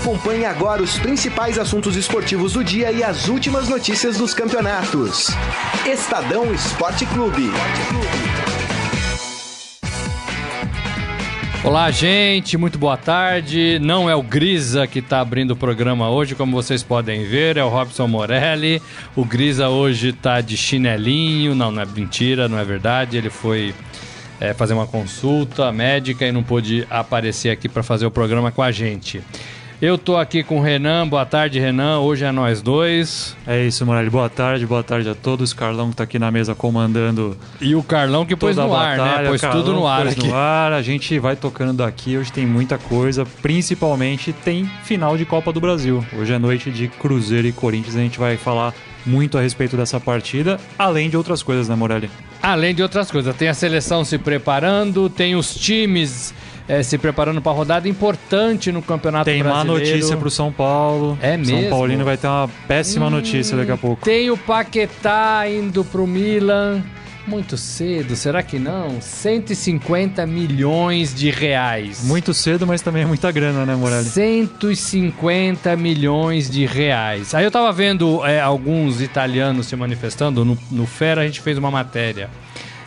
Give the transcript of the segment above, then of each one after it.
Acompanhe agora os principais assuntos esportivos do dia e as últimas notícias dos campeonatos. Estadão Esporte Clube. Olá, gente, muito boa tarde. Não é o Grisa que está abrindo o programa hoje, como vocês podem ver, é o Robson Morelli. O Grisa hoje está de chinelinho. Não, não é mentira, não é verdade. Ele foi é, fazer uma consulta médica e não pôde aparecer aqui para fazer o programa com a gente. Eu tô aqui com o Renan. Boa tarde, Renan. Hoje é nós dois. É isso, Morelli. Boa tarde, boa tarde a todos. Carlão que tá aqui na mesa comandando. E o Carlão que pôs no ar, né? Pôs Carlão tudo no ar pôs aqui. no ar. A gente vai tocando daqui. Hoje tem muita coisa. Principalmente tem final de Copa do Brasil. Hoje é noite de Cruzeiro e Corinthians. A gente vai falar muito a respeito dessa partida, além de outras coisas, né, Morelli? Além de outras coisas. Tem a seleção se preparando, tem os times é, se preparando para rodada importante no Campeonato tem Brasileiro. Tem má notícia para o São Paulo. É mesmo? São Paulino vai ter uma péssima hum, notícia daqui a pouco. Tem o Paquetá indo para o Milan. Muito cedo, será que não? 150 milhões de reais. Muito cedo, mas também é muita grana, né, Morelli? 150 milhões de reais. Aí eu tava vendo é, alguns italianos se manifestando. No, no Fera a gente fez uma matéria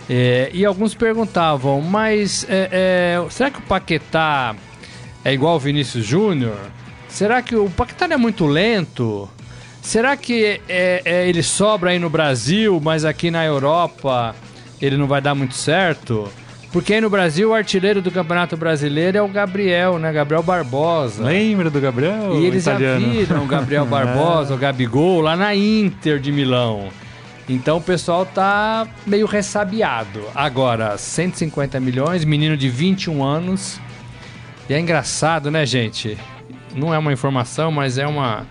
é, e alguns perguntavam, mas é, é, será que o Paquetá é igual ao Vinícius Júnior? Será que o Paquetá é muito lento? Será que é, é, ele sobra aí no Brasil, mas aqui na Europa ele não vai dar muito certo? Porque aí no Brasil o artilheiro do Campeonato Brasileiro é o Gabriel, né? Gabriel Barbosa. Lembra do Gabriel? E eles italiano. já viram o Gabriel Barbosa, o Gabigol, lá na Inter de Milão. Então o pessoal tá meio ressabiado. Agora, 150 milhões, menino de 21 anos. E é engraçado, né, gente? Não é uma informação, mas é uma.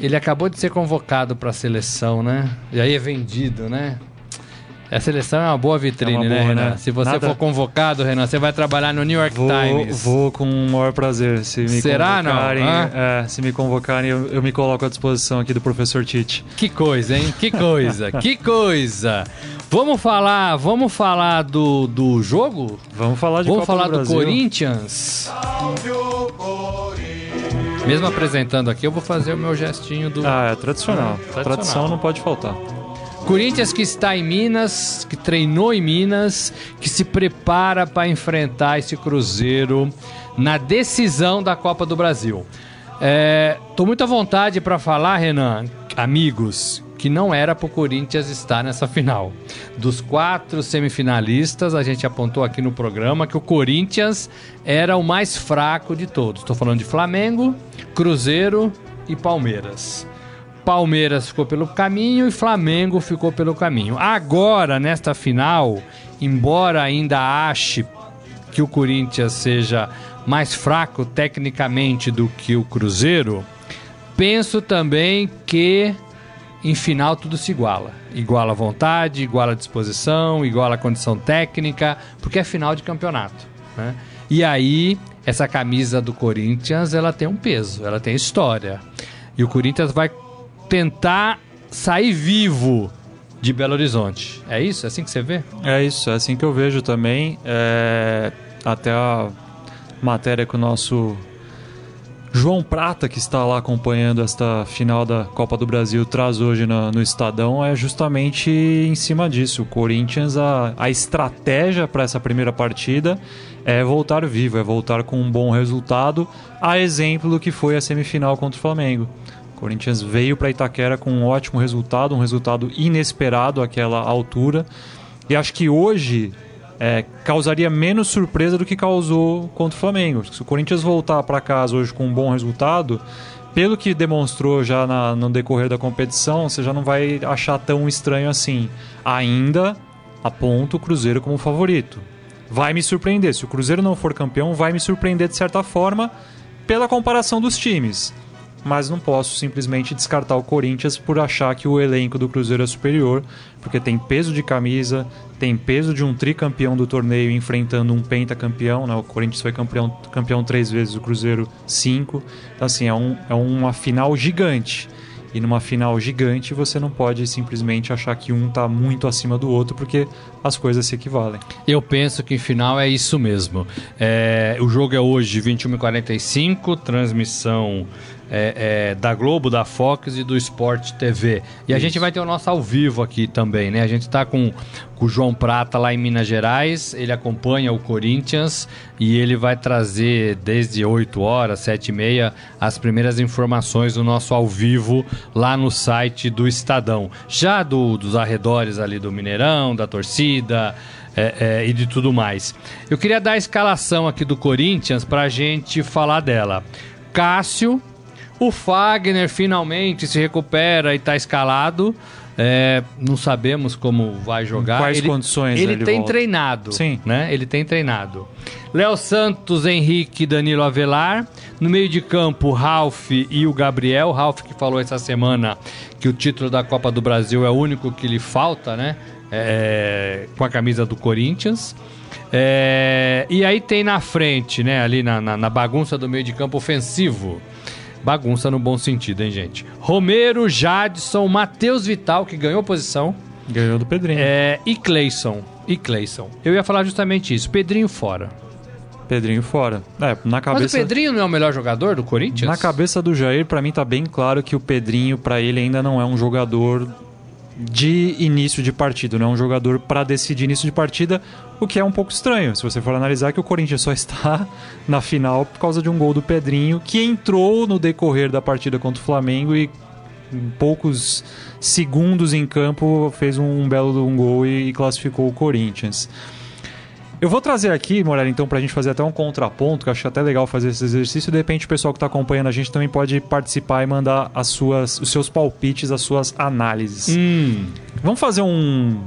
Ele acabou de ser convocado para a seleção, né? E aí é vendido, né? A seleção é uma boa vitrine, é uma né, boa, Renan? Né? Se você Nada... for convocado, Renan, você vai trabalhar no New York vou, Times. Vou com o maior prazer. Se me Será, convocarem, não? É, se me convocarem, eu, eu, me coloco à disposição aqui do professor Tite. Que coisa, hein? Que coisa, que coisa. Vamos falar, vamos falar do, do jogo? Vamos falar de Vamos Copa falar do, do Corinthians. Mesmo apresentando aqui, eu vou fazer o meu gestinho do. Ah, é tradicional. tradicional. Tradição não pode faltar. Corinthians que está em Minas, que treinou em Minas, que se prepara para enfrentar esse Cruzeiro na decisão da Copa do Brasil. É, tô muito à vontade para falar, Renan, amigos, que não era para o Corinthians estar nessa final. Dos quatro semifinalistas, a gente apontou aqui no programa que o Corinthians era o mais fraco de todos. Estou falando de Flamengo, Cruzeiro e Palmeiras. Palmeiras ficou pelo caminho e Flamengo ficou pelo caminho. Agora, nesta final, embora ainda ache que o Corinthians seja mais fraco tecnicamente do que o Cruzeiro, penso também que em final tudo se iguala. Iguala a vontade, iguala a disposição, iguala a condição técnica, porque é final de campeonato. Né? E aí, essa camisa do Corinthians, ela tem um peso, ela tem história. E o Corinthians vai tentar sair vivo de Belo Horizonte. É isso? É assim que você vê? É isso, é assim que eu vejo também. É... Até a matéria que o nosso João Prata, que está lá acompanhando esta final da Copa do Brasil, traz hoje no, no Estadão, é justamente em cima disso. O Corinthians, a, a estratégia para essa primeira partida é voltar vivo, é voltar com um bom resultado, a exemplo do que foi a semifinal contra o Flamengo. Corinthians veio para Itaquera com um ótimo resultado, um resultado inesperado àquela altura. E acho que hoje é, causaria menos surpresa do que causou contra o Flamengo. Se o Corinthians voltar para casa hoje com um bom resultado, pelo que demonstrou já na, no decorrer da competição, você já não vai achar tão estranho assim. Ainda aponta o Cruzeiro como favorito. Vai me surpreender. Se o Cruzeiro não for campeão, vai me surpreender de certa forma pela comparação dos times mas não posso simplesmente descartar o Corinthians por achar que o elenco do Cruzeiro é superior, porque tem peso de camisa, tem peso de um tricampeão do torneio enfrentando um pentacampeão, né? O Corinthians foi campeão, campeão três vezes, o Cruzeiro cinco. Então, assim, é, um, é uma final gigante. E numa final gigante, você não pode simplesmente achar que um está muito acima do outro, porque as coisas se equivalem. Eu penso que em final é isso mesmo. É, o jogo é hoje, 21h45, transmissão é, é, da Globo, da Fox e do Sport TV. E a gente vai ter o nosso ao vivo aqui também, né? A gente está com, com o João Prata lá em Minas Gerais, ele acompanha o Corinthians e ele vai trazer desde 8 horas, 7 e meia, as primeiras informações do nosso ao vivo lá no site do Estadão. Já do, dos arredores ali do Mineirão, da torcida. É, é, e de tudo mais. Eu queria dar a escalação aqui do Corinthians para a gente falar dela. Cássio, o Fagner finalmente se recupera e está escalado. É, não sabemos como vai jogar. Quais ele, condições ele, ele tem volta? treinado. Sim. Né? Ele tem treinado. Léo Santos, Henrique, Danilo Avelar. No meio de campo, Ralph e o Gabriel. Ralph que falou essa semana que o título da Copa do Brasil é o único que lhe falta, né? É, com a camisa do Corinthians. É, e aí tem na frente, né? Ali na, na, na bagunça do meio de campo ofensivo. Bagunça no bom sentido, hein, gente? Romero, Jadson, Matheus Vital, que ganhou posição, Ganhou do Pedrinho. é, e Cleison. E Cleison. Eu ia falar justamente isso. Pedrinho fora. Pedrinho fora. É, na Mas cabeça. o Pedrinho não é o melhor jogador do Corinthians? Na cabeça do Jair, pra mim tá bem claro que o Pedrinho, pra ele, ainda não é um jogador de início de partida, não é um jogador pra decidir início de partida, o que é um pouco estranho, se você for analisar que o Corinthians só está na final por causa de um gol do Pedrinho, que entrou no decorrer da partida contra o Flamengo e em poucos segundos em campo fez um belo um gol e classificou o Corinthians. Eu vou trazer aqui, Morelli, então, pra gente fazer até um contraponto, que eu acho até legal fazer esse exercício. De repente, o pessoal que tá acompanhando a gente também pode participar e mandar as suas, os seus palpites, as suas análises. Hum, Vamos fazer um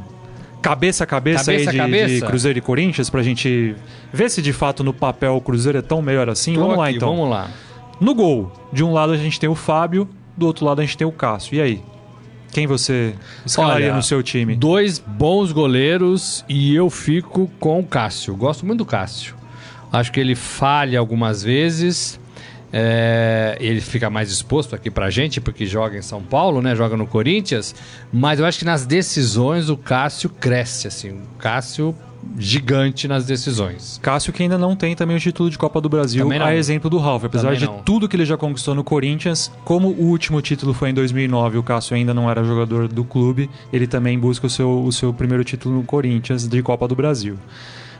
cabeça a cabeça, Cabeça aí de, cabeça? de Cruzeiro e Corinthians pra gente ver se de fato no papel o Cruzeiro é tão melhor assim. tô vamos lá aqui, então. Vamos lá. No gol, de um lado a gente tem o Fábio, do outro lado a gente tem o Cássio. E aí? Quem você escalaria Olha, no seu time? Dois bons goleiros e eu fico com o Cássio. Gosto muito do Cássio. Acho que ele falha algumas vezes. é, ele fica mais exposto aqui pra gente, porque joga em São Paulo, né? Joga no Corinthians. Mas eu acho que nas decisões o Cássio cresce, assim. O Cássio gigante nas decisões. Cássio que ainda não tem também o título de Copa do Brasil, a exemplo do Ralf. Apesar Também de não. tudo que ele já conquistou no Corinthians, como o último título foi em 2009, o Cássio ainda não era jogador do clube, ele também busca o seu, o seu primeiro título no Corinthians de Copa do Brasil.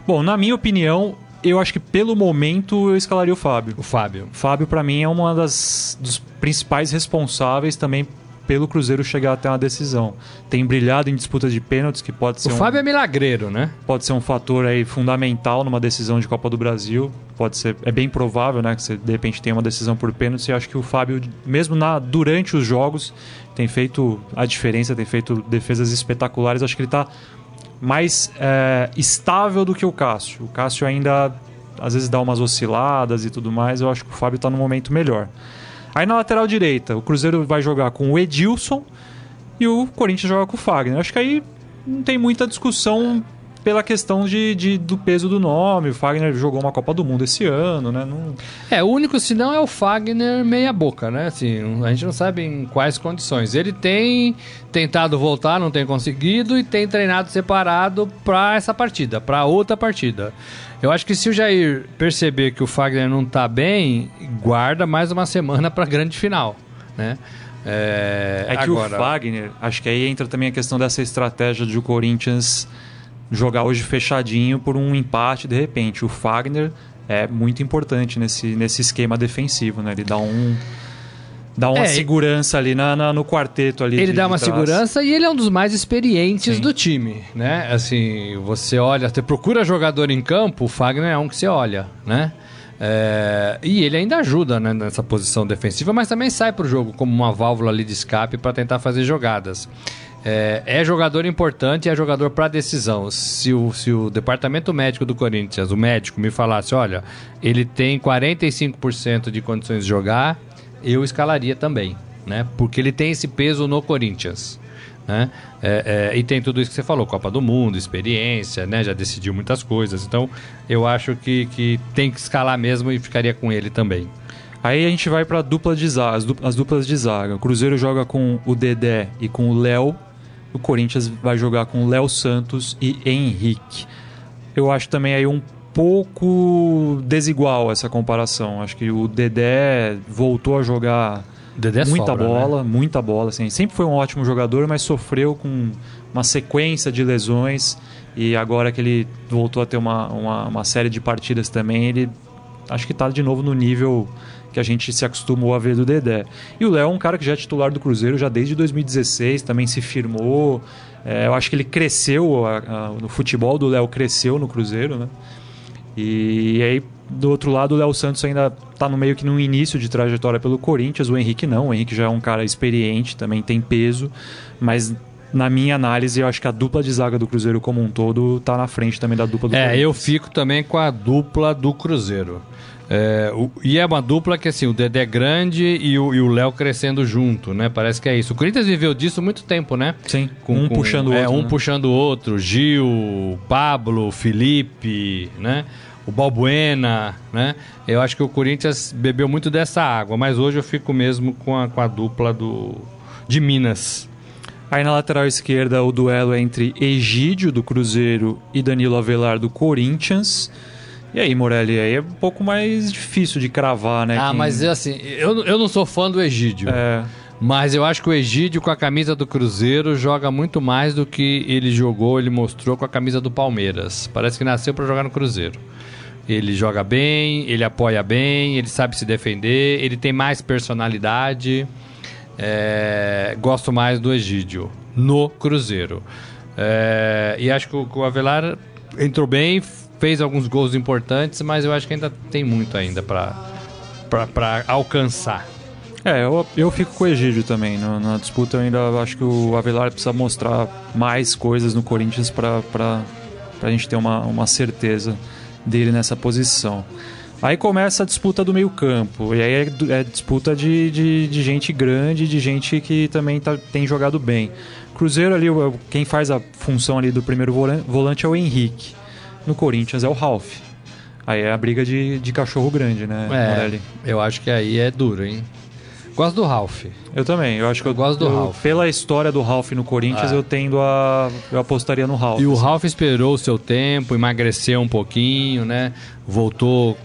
Bom, na minha opinião, eu acho que pelo momento eu escalaria o Fábio. O Fábio. O Fábio, para mim, é uma das dos principais responsáveis também pelo Cruzeiro chegar até uma decisão. Tem brilhado em disputas de pênaltis, que pode ser O um Fábio é milagreiro, né? pode ser um fator aí fundamental numa decisão de Copa do Brasil. Pode ser, é bem provável, né, que você de repente tenha uma decisão por pênalti. E acho que o Fábio, mesmo na durante os jogos, tem feito a diferença, tem feito defesas espetaculares. Acho que ele está mais é, estável do que o Cássio. O Cássio ainda às vezes dá umas osciladas e tudo mais. Eu acho que o Fábio está no momento melhor. Aí na lateral direita, o Cruzeiro vai jogar com o Edilson e o Corinthians joga com o Fagner. Acho que aí não tem muita discussão pela questão de, de- do peso do nome. O Fagner jogou uma Copa do Mundo esse ano, né? Não- É, o único sinal é o Fagner meia boca, né? Assim, a gente não sabe em quais condições. Ele tem tentado voltar, não tem conseguido e tem treinado separado para essa partida, para outra partida. Eu acho que se o Jair perceber que o Fagner não tá bem, guarda mais uma semana para grande final, né? É, É que agora, o Fagner, acho que aí entra também a questão dessa estratégia de o Corinthians jogar hoje fechadinho por um empate de repente. O Fagner é muito importante nesse, nesse esquema defensivo, né? Ele dá um dá uma É, segurança ali na, na- no quarteto ali. Ele de- dá uma segurança e ele é um dos mais experientes Sim. do time, né? Assim, você olha, você procura jogador em campo, o Fagner é um que você olha, né? É, e ele ainda ajuda né, nessa posição defensiva, mas também sai pro jogo como uma válvula ali de escape para tentar fazer jogadas. É, é jogador importante é jogador para decisão. Se o, se o departamento médico do Corinthians, o médico, me falasse: olha, ele tem 45% de condições de jogar, eu escalaria também, né? Porque ele tem esse peso no Corinthians. Né? É, é, e tem tudo isso que você falou, Copa do Mundo, experiência, né? Já decidiu muitas coisas. Então, eu acho que, que tem que escalar mesmo e ficaria com ele também. Aí a gente vai para dupla de zaga, as duplas de zaga. O Cruzeiro joga com o Dedé e com o Léo. O Corinthians vai jogar com Léo Santos e Henrique. Eu acho também aí um pouco desigual essa comparação. Acho que o Dedé voltou a jogar Dedé muita sobra, bola, né? muita bola. Assim. Sempre foi um ótimo jogador, mas sofreu com uma sequência de lesões. E agora que ele voltou a ter uma, uma, uma série de partidas também, ele acho que está de novo no nível que a gente se acostumou a ver do Dedé. E o Léo é um cara que já é titular do Cruzeiro já desde 2016, também se firmou. É, eu acho que ele cresceu, a, a, no futebol do Léo cresceu no Cruzeiro, né? E, e aí, do outro lado, o Léo Santos ainda está no meio que no início de trajetória pelo Corinthians, o Henrique não. O Henrique já é um cara experiente, também tem peso, mas na minha análise, eu acho que a dupla de zaga do Cruzeiro como um todo está na frente também da dupla do É, eu fico também com a dupla do Cruzeiro. É, o- e é uma dupla que assim, o Dedé é grande e o Léo crescendo junto, né? Parece que é isso. O Corinthians viveu disso muito tempo, né? Sim, um puxando o é, outro, um né? puxando o outro. Gil, Pablo, Felipe, né? O Balbuena, né? Eu acho que o Corinthians bebeu muito dessa água, mas hoje eu fico mesmo com a, com a dupla do de Minas. Aí na lateral esquerda, o duelo é entre Egídio, do Cruzeiro, e Danilo Avelar, do Corinthians. E aí, Morelli, aí é um pouco mais difícil de cravar, né? Ah, quem- mas assim, eu, eu não sou fã do Egídio. É, Mas eu acho que o Egídio com a camisa do Cruzeiro joga muito mais do que ele jogou, ele mostrou com a camisa do Palmeiras. Parece que nasceu para jogar no Cruzeiro. Ele joga bem, ele apoia bem, ele sabe se defender, ele tem mais personalidade. É, gosto mais do Egídio no Cruzeiro. É, e acho que o, que o Avelar entrou bem, fez alguns gols importantes, mas eu acho que ainda tem muito ainda para alcançar. é eu, eu fico com o Egídio também. Na disputa eu ainda acho que o Avelar precisa mostrar mais coisas no Corinthians para a gente ter uma, uma certeza dele nessa posição. Aí começa a disputa do meio campo. E aí é, é disputa de, de, de gente grande, de gente que também tá, tem jogado bem. Cruzeiro ali, quem faz a função ali do primeiro volan- volante é o Henrique. No Corinthians é o Ralf. Aí é a briga de, de cachorro grande, né, É, Morelli? eu acho que aí é duro, hein? Gosto do Ralph. Eu também. Eu acho que Eu eu, gosto do eu- Ralf. Pela história do Ralf no Corinthians, É. eu tendo a. Eu apostaria no Ralf. E o assim. Ralph esperou o seu tempo, emagreceu um pouquinho, né? Voltou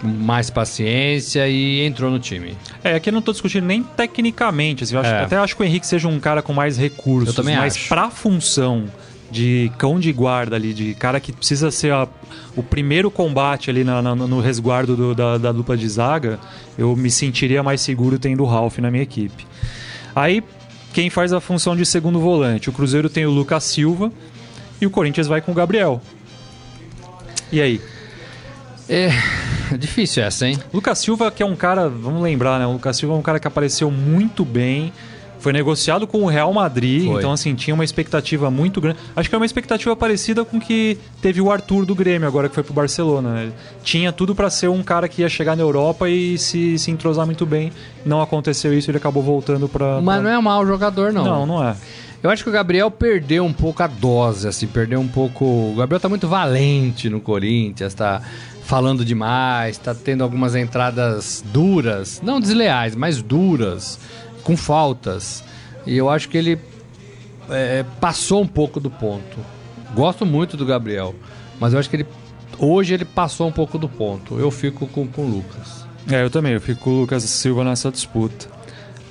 com mais paciência e entrou no time. É, aqui eu não tô discutindo nem tecnicamente. Assim, eu acho- É. Até acho que o Henrique seja um cara com mais recursos. Eu também mas acho. pra função de cão de guarda ali, de cara que precisa ser a- o primeiro combate ali na- na- no resguardo do- da, da dupla de zaga, eu me sentiria mais seguro tendo o Ralf na minha equipe. Aí, quem faz a função de segundo volante? O Cruzeiro tem o Lucas Silva e o Corinthians vai com o Gabriel. E aí? É difícil essa, hein? Lucas Silva, que é um cara, vamos lembrar, né? O Lucas Silva é um cara que apareceu muito bem. Foi negociado com o Real Madrid, Foi. então assim, tinha uma expectativa muito grande. Acho que é uma expectativa parecida com que teve o Arthur do Grêmio, agora que foi pro Barcelona. né? Tinha tudo para ser um cara que ia chegar na Europa e se, se entrosar muito bem. Não aconteceu isso, ele acabou voltando pra. Mas pra- não é mau jogador, não. não, não é. Eu acho que o Gabriel perdeu um pouco a dose, assim, perdeu um pouco. O Gabriel tá muito valente no Corinthians, tá falando demais, tá tendo algumas entradas duras, não desleais, mas duras, com faltas. E eu acho que ele é, passou um pouco do ponto. Gosto muito do Gabriel, mas eu acho que ele hoje ele passou um pouco do ponto. Eu fico com, com o Lucas. É, eu também, eu fico com o Lucas Silva nessa disputa.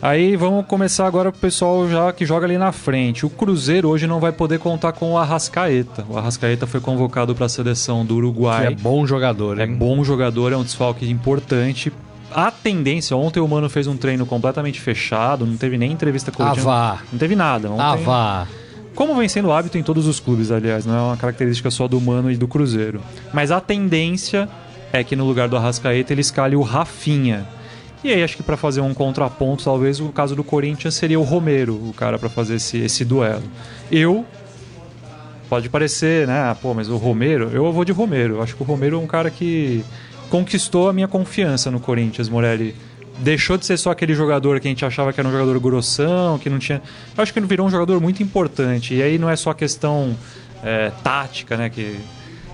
Aí vamos começar agora pro pessoal já que joga ali na frente. O Cruzeiro hoje não vai poder contar com o Arrascaeta. O Arrascaeta foi convocado para a seleção do Que Uruguai. é bom jogador, É hein? bom jogador, é um desfalque importante. A tendência, ontem o Mano fez um treino completamente fechado, não teve nem entrevista Ah, coletiva. vá. Não teve nada. Ontem, Ah, vá. como vem sendo hábito em todos os clubes, aliás, não é uma característica só do Mano e do Cruzeiro. Mas a tendência é que no lugar do Arrascaeta ele escalhe o Rafinha. E aí acho que para fazer um contraponto, talvez o caso do Corinthians seria o Romero, o cara para fazer esse, esse duelo. Eu pode parecer, né, ah, pô, mas o Romero, eu vou de Romero. Eu acho que o Romero é um cara que conquistou a minha confiança no Corinthians, Morelli. Deixou de ser só aquele jogador que a gente achava que era um jogador grossão, que não tinha. Eu acho que ele virou um jogador muito importante. E aí não é só questão é, tática, né? Que,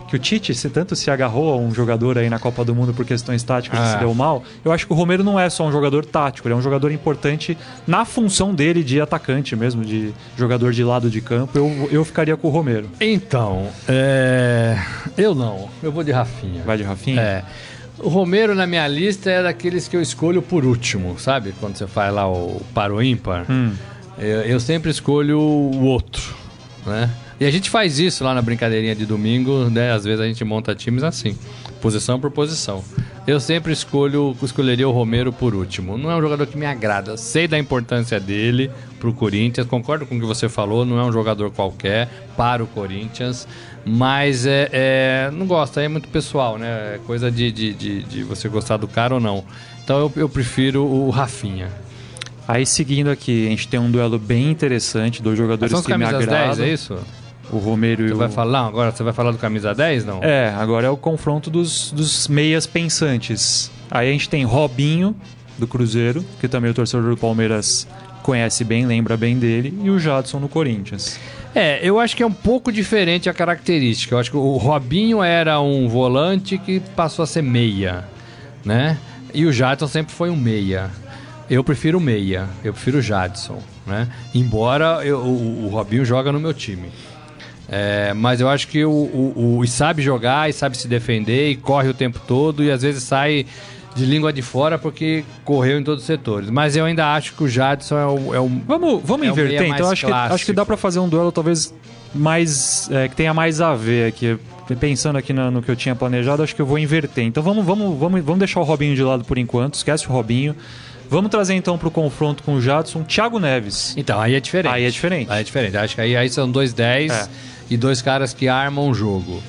que o Tite se tanto se agarrou a um jogador aí na Copa do Mundo por questões táticas e Ah. se deu mal. Eu acho que o Romero não é só um jogador tático, ele é um jogador importante na função dele de atacante mesmo, de jogador de lado de campo. Eu, eu ficaria com o Romero. Então, é... eu não. Eu vou de Rafinha. Vai de Rafinha? É. O Romero na minha lista é daqueles que eu escolho por último, sabe? Quando você faz lá o par ou ímpar. Hum. Eu, eu sempre escolho o outro, né? E a gente faz isso lá na brincadeirinha de domingo, né? Às vezes a gente monta times assim, posição por posição. Eu sempre escolho, escolheria o Romero por último. Não é um jogador que me agrada. Sei da importância dele pro Corinthians, concordo com o que você falou, não é um jogador qualquer para o Corinthians, mas é, é- não gosto, é muito pessoal, né? É coisa de, de, de, de você gostar do cara ou não. Então eu, eu prefiro o Rafinha. Aí seguindo aqui, a gente tem um duelo bem interessante, dois jogadores São que me agradam. 10, é isso? O Romero e o... vai falar, agora você vai falar do camisa 10, não? É, agora é o confronto dos, dos meias pensantes. Aí a gente tem Robinho, do Cruzeiro, que também o torcedor do Palmeiras conhece bem, lembra bem dele, e o Jadson no Corinthians. É, eu acho que é um pouco diferente a característica. Eu acho que o Robinho era um volante que passou a ser meia, né? E o Jadson sempre foi um meia. Eu prefiro meia, eu prefiro o Jadson, né? Embora eu- o, o Robinho joga no meu time. É, mas eu acho que o, o, o- sabe jogar, e sabe se defender, e corre o tempo todo, e às vezes sai de língua de fora porque correu em todos os setores. Mas eu ainda acho que o Jadson é o, é o Vamos, vamos É o inverter, mais então acho que, acho que dá pra fazer um duelo talvez mais. é, que tenha mais a ver aqui. Pensando aqui na- no, que eu tinha planejado, acho que eu vou inverter. Então vamos, vamos, vamos, vamos deixar o Robinho de lado por enquanto, esquece o Robinho. Vamos trazer então pro confronto com o Jadson, Thiago Neves. Então, aí é diferente. Aí é diferente. Aí é diferente. Acho que aí, aí são dois 10 É. e dois caras que armam o jogo.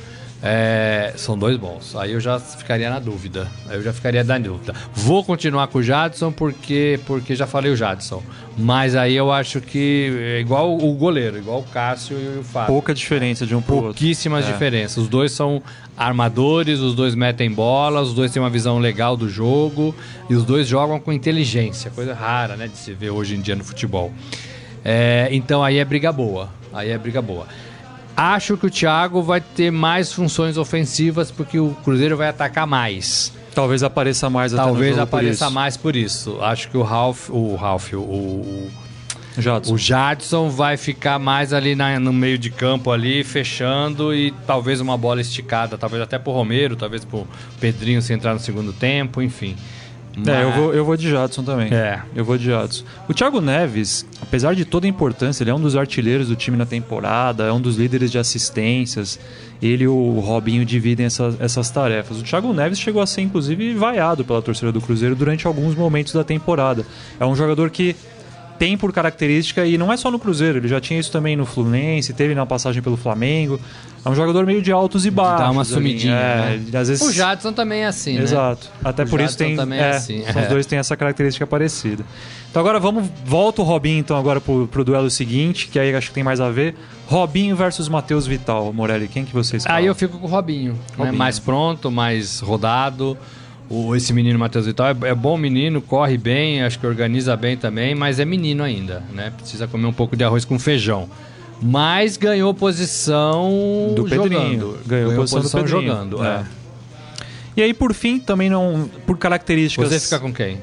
É, são dois bons. Aí eu já ficaria na dúvida. Aí eu já ficaria na dúvida. Vou continuar com o Jadson porque, porque já falei o Jadson. Mas aí eu acho que é igual o goleiro, igual o Cássio e o Fábio. Pouca diferença de um pro outro. Pouquíssimas É. diferenças. Os dois são armadores, os dois metem bola, os dois têm uma visão legal do jogo e os dois jogam com inteligência, coisa rara, né, de se ver hoje em dia no futebol. É, então aí é briga boa. Aí é briga boa. Acho que o Thiago vai ter mais funções ofensivas porque o Cruzeiro vai atacar mais. Talvez apareça mais Talvez por apareça isso. mais por isso. Acho que o Ralph, o Ralph, o, o, Jadson. o Jadson vai ficar mais ali na- no meio de campo ali, fechando e talvez uma bola esticada, talvez até pro Romero, talvez pro Pedrinho se entrar no segundo tempo, enfim. É, eu Mas- vou, eu vou de Jadson também. É. Eu vou de Jadson. O Thiago Neves, apesar de toda a importância, ele é um dos artilheiros do time na temporada, é um dos líderes de assistências. Ele e o Robinho dividem essas, essas tarefas. O Thiago Neves chegou a ser, inclusive, vaiado pela torcida do Cruzeiro durante alguns momentos da temporada. É um jogador que tem por característica, e não é só no Cruzeiro, ele já tinha isso também no Fluminense, teve na passagem pelo Flamengo. É um jogador meio de altos e baixos. Dá uma ali. sumidinha. É, né? às vezes O Jadson também é assim, né? Exato. Até O por isso Jadson tem. também é, é assim, Os é. dois têm essa característica parecida. Então agora vamos. Volta o Robinho então agora pro, pro duelo seguinte, que aí acho que tem mais a ver. Robinho versus Matheus Vital. Morelli, quem que vocês Aí eu fico com o Robinho, né? Robinho. mais pronto, mais rodado. O, esse menino Matheus Vital é, é bom menino, corre bem, acho que organiza bem também, mas é menino ainda, né? Precisa comer um pouco de arroz com feijão. Mas ganhou posição Do Pedrinho. jogando. Ganhou posição do Pedrinho. jogando. É. é. E aí, por fim, também não. Por características. Você fica com quem?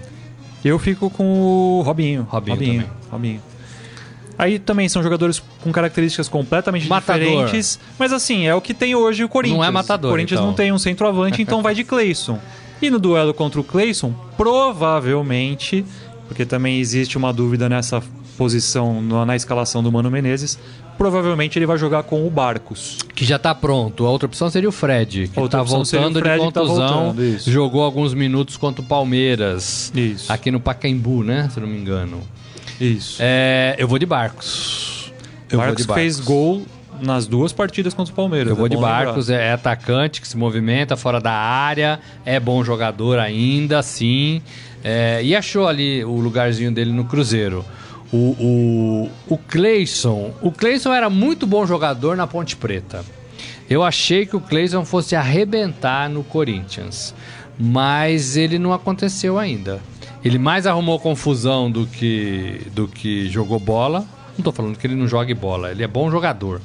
Eu fico com o Robinho. Robinho Robinho. também. Robinho. Aí também são jogadores com características completamente Matador. diferentes. Mas assim, é o que tem hoje o Corinthians. Não é matador, O Corinthians então. não tem um centroavante, então vai de Cleison. E no duelo contra o Cleison, provavelmente, porque também existe uma dúvida nessa posição na, escalação do Mano Menezes, provavelmente ele vai jogar com o Barcos. Que já tá pronto. A outra opção seria o Fred, que tá o voltando Fred de tá contusão. voltando, isso. jogou alguns minutos contra o Palmeiras. Isso. Aqui no Pacaembu, né? Se eu não me engano. Isso. É, eu vou de Barcos. Eu vou Marcos de Barcos. fez gol nas duas partidas contra o Palmeiras. Eu vou é de lembrar. Barcos, é, é atacante que se movimenta fora da área, é bom jogador ainda, sim. É, e achou ali o lugarzinho dele no Cruzeiro. O, o, o Cleison. O Cleison era muito bom jogador na Ponte Preta. Eu achei que o Cleison fosse arrebentar no Corinthians. Mas ele não aconteceu ainda. Ele mais arrumou confusão do que, do que jogou bola. Não tô falando que ele não jogue bola, ele é bom jogador.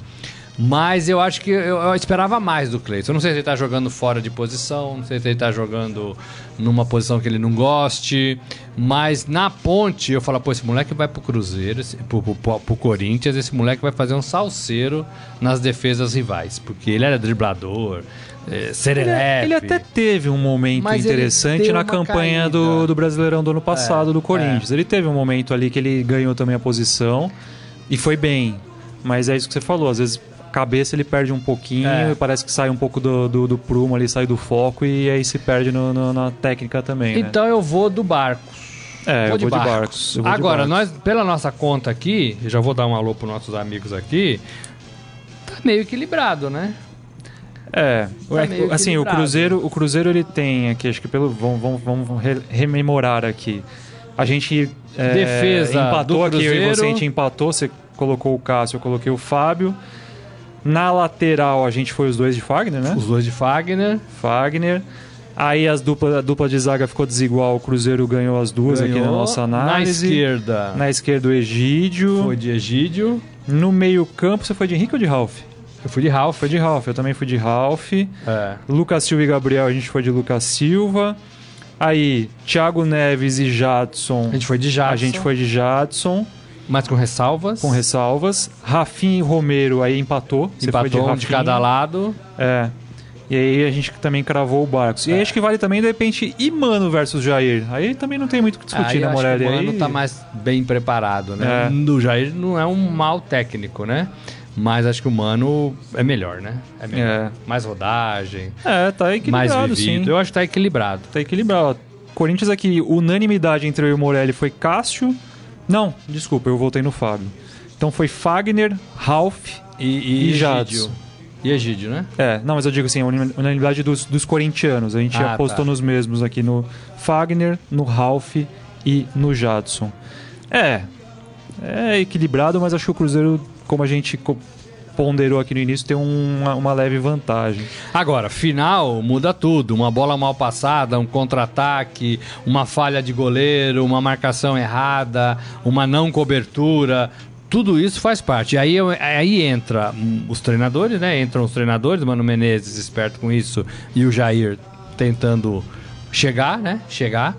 Mas eu acho que eu, eu esperava mais do Cleiton. Eu não sei se ele tá jogando fora de posição, não sei se ele tá jogando numa posição que ele não goste. Mas na ponte, eu falo, pô, esse moleque vai pro Cruzeiro, esse, pro, pro, pro, Corinthians, esse moleque vai fazer um salseiro nas defesas rivais. Porque ele era driblador, é, serelepe. Ele, ele até teve um momento interessante na campanha caída. do, do Brasileirão do ano passado É, do Corinthians. Ele teve um momento ali que ele ganhou também a posição e foi bem. Mas é isso que você falou, às vezes cabeça ele perde um pouquinho É. e parece que sai um pouco do, do, do prumo ali, sai do foco e aí se perde no- no- na técnica também. né? Então eu vou do Barcos. É, vou de vou de Barcos. Vou de Agora, Barcos. nós, pela nossa conta aqui, eu já vou dar um alô pros nossos amigos aqui, tá meio equilibrado, né? É, Tá é, assim, o. Cruzeiro, o Cruzeiro ele tem aqui, acho que pelo vamos, vamos, vamos re- rememorar aqui. A gente é, Defesa empatou aqui, e você a gente empatou, você colocou o Cássio, eu coloquei o Fábio. Na lateral a gente foi os dois de Fagner, né? Os dois de Fagner. Fagner. Aí as dupla, a dupla de zaga ficou desigual, o Cruzeiro ganhou as duas aqui na ganhou. nossa Na análise. esquerda Na esquerda o Egídio. foi de Egídio. No meio campo você foi de Henrique ou de Ralph? Eu fui de Ralph. Foi de Ralph, eu também fui de Ralph. É. Lucas Silva e Gabriel, a gente foi de Lucas Silva. Aí, Thiago Neves e Jadson, A gente foi de Jadson. a gente foi de Jadson, Mas com ressalvas. com ressalvas. Rafinha e Romero, aí empatou. Empatou de Rafinha. cada lado. É. E aí a gente também cravou o Barcos. E aí acho que vale também, de repente, Imano versus Jair. Aí também não tem muito o que discutir, Aí eu né, acho Morelli? que o Mano Aí... tá mais bem preparado, né? É. Do Jair não é um mau técnico, né? Mas acho que o Mano é melhor, né? É melhor. É. Mais rodagem, É, tá equilibrado, sim. Eu acho que tá equilibrado. Tá equilibrado. Corinthians aqui, unanimidade entre eu e o Morelli foi Cássio. Não, desculpa, eu voltei no Fábio. Então foi Fagner, Ralph E, e, E Jadson. Egídio. E Egídio, né? É, não, mas eu digo assim, unanimidade dos, dos corintianos. A gente Ah, apostou tá. nos mesmos aqui no Fagner, no Ralph e no Jadson. É, é equilibrado, mas acho que o Cruzeiro, como a gente ponderou aqui no início, tem uma, uma leve vantagem. Agora, final muda tudo. Uma bola mal passada, um contra-ataque, uma falha de goleiro, uma marcação errada, uma não cobertura. Tudo isso faz parte. Aí, aí entra hum, os treinadores, né? Entram os treinadores, Mano Menezes esperto com isso e o Jair tentando chegar, né? Chegar.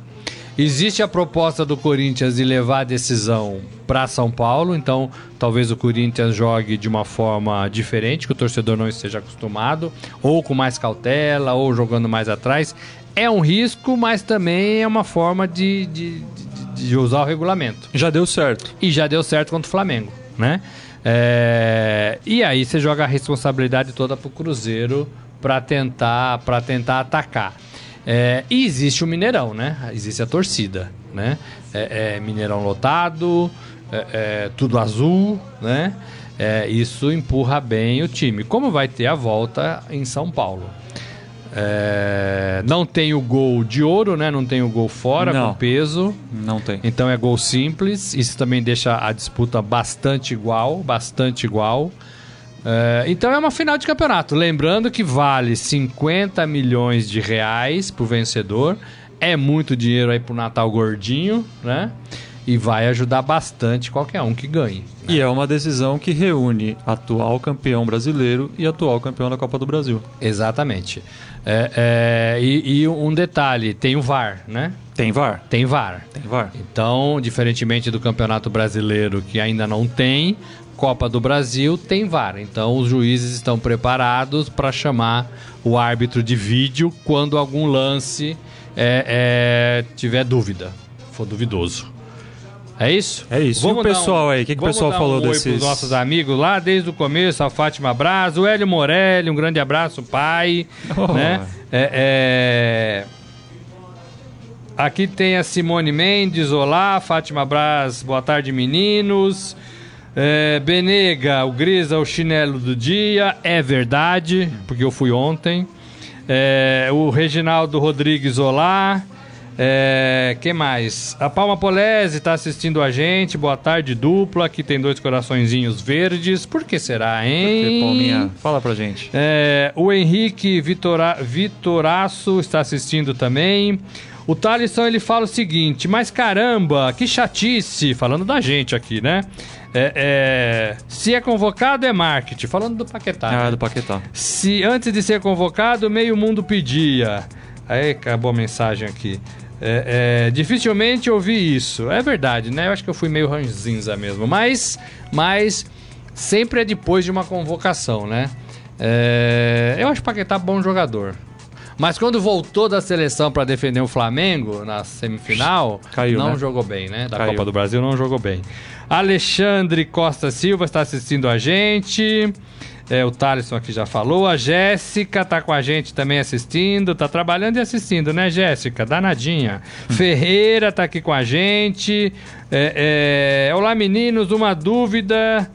Existe a proposta do Corinthians de levar a decisão para São Paulo, então talvez o Corinthians jogue de uma forma diferente, que o torcedor não esteja acostumado, ou com mais cautela, ou jogando mais atrás. É um risco, mas também é uma forma de, de, de- de usar o regulamento. Já deu certo. E já deu certo contra o Flamengo, né? É, E aí você joga a responsabilidade toda pro Cruzeiro para tentar, para tentar atacar. É, e existe o Mineirão, né? Existe a torcida, né? É, é Mineirão lotado, é, é tudo azul, né? É, isso empurra bem o time. Como vai ter a volta em São Paulo? É, não tem o gol de ouro, né? Não tem o gol fora Não. com peso. Não tem. Então é gol simples. Isso também deixa a disputa bastante igual, bastante igual. É, então é uma final de campeonato. Lembrando que vale 50 milhões de reais pro vencedor. É muito dinheiro aí pro Natal gordinho, né? E vai ajudar bastante qualquer um que ganhe. E é uma decisão que reúne atual campeão brasileiro e atual campeão da Copa do Brasil. Exatamente. É, é, e, e um detalhe: tem o VAR, né? Tem VAR? Tem VAR. Tem VAR. Então, diferentemente do Campeonato Brasileiro, que ainda não tem, Copa do Brasil tem VAR. Então, os juízes estão preparados para chamar o árbitro de vídeo quando algum lance é, é, tiver dúvida, for duvidoso. É isso? É isso. E o pessoal aí? O que que o vamos pessoal falou um desses- pros nossos amigos lá desde o começo, a Fátima Braz, o Hélio Morelli, um grande abraço, pai. Oh. Né? É, é, Aqui tem a Simone Mendes, olá, Fátima Braz, boa tarde, meninos. É, Benega, o Grisa, o chinelo do dia, é verdade, porque eu fui ontem. É, o Reginaldo Rodrigues, olá. É, que mais? A Palma Polese está assistindo a gente, boa tarde, dupla. Aqui tem dois coraçõezinhos verdes, por que será, hein? Porque, Palminha, fala pra gente. É, o Henrique Vitora, Vitoraço está assistindo também. O Thalisson ele fala o seguinte: Mas caramba, que chatice, falando da gente aqui, né? É, é, se é convocado, é marketing. Falando do Paquetá. Ah, né? do Paquetá. Se antes de ser convocado, meio mundo pedia. Aí acabou a mensagem aqui. É, é, dificilmente ouvi isso. É verdade, né? Eu acho que eu fui meio ranzinza mesmo. Mas, mas sempre é depois de uma convocação, né? É, eu acho o Paquetá bom jogador. Mas quando voltou da seleção para defender o Flamengo na semifinal, Caiu, não né? jogou bem, né? Da Caiu. Copa do Brasil não jogou bem. Alexandre Costa Silva está assistindo a gente. É, o Thaleson aqui já falou. A Jéssica tá com a gente também assistindo. Tá trabalhando e assistindo, né, Jéssica? Danadinha. Ferreira tá aqui com a gente. É, é, Olá, meninos. Uma dúvida.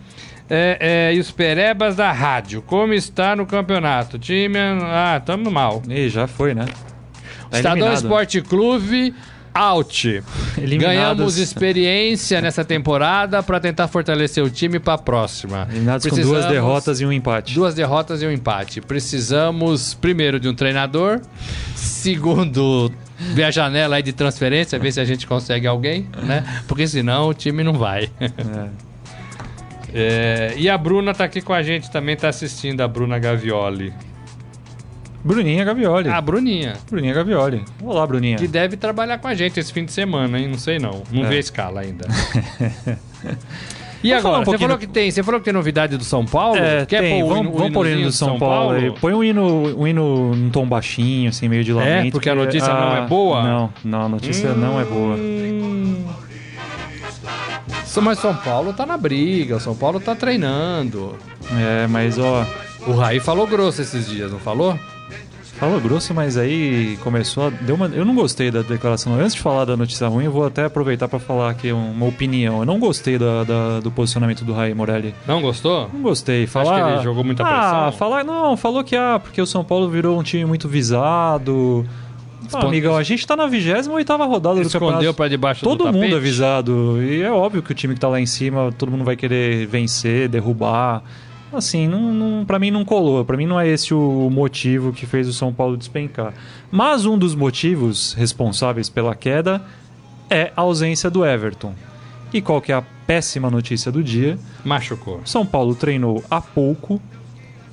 É, é, e os perebas da rádio. Como está no campeonato? Time. Ah, tamo mal. Ih, já foi, né? Tá Estadão eliminado. Esporte Clube. Out. Eliminados. Ganhamos experiência nessa temporada para tentar fortalecer o time para a próxima. Eliminados com duas derrotas e um empate. Duas derrotas e um empate. Precisamos, primeiro, de um treinador. Segundo, ver a janela aí de transferência, ver se a gente consegue alguém, né? Porque senão o time não vai. É. É, e a Bruna tá aqui com a gente também, tá assistindo a Bruna Gavioli. Bruninha Gavioli. A Bruninha, Bruninha Gavioli. Olá, Bruninha. que deve trabalhar com a gente esse fim de semana, hein? Não sei não. Não É. vi a escala ainda. E Vamos agora, um você falou que tem, você falou que tem novidade do São Paulo? É, Quer tem. pôr o Vamos, hino- o vamos pôr o hino do São, Paulo. aí. Põe um hino, um hino num tom baixinho, assim, meio de lamento. porque a notícia não é boa? Não, não, a notícia não é boa. Mas São Paulo tá na briga, São Paulo tá treinando. É, mas ó, O Raí falou grosso esses dias, não falou? falou grosso, mas aí começou a. Deu uma, eu não gostei da declaração. Antes de falar da notícia ruim, eu vou até aproveitar pra falar aqui uma opinião. Eu não gostei da, da- do posicionamento do Raí Morelli. Não gostou? Não gostei. Falar, que ele jogou muita ah, pressão? falar não, falou que ah, porque o São Paulo virou um time muito visado. Ah, Espon- amigão, a gente tá na 28ª rodada do Escondeu campeonato. pra debaixo do Todo mundo avisado. E é óbvio que o time que tá lá em cima, todo mundo vai querer vencer, derrubar. Assim, não, não, para mim não colou. Pra mim não é esse o motivo que fez o São Paulo despencar. Mas um dos motivos responsáveis pela queda é a ausência do Everton. E qual que é a péssima notícia do dia? Machucou. São Paulo treinou há pouco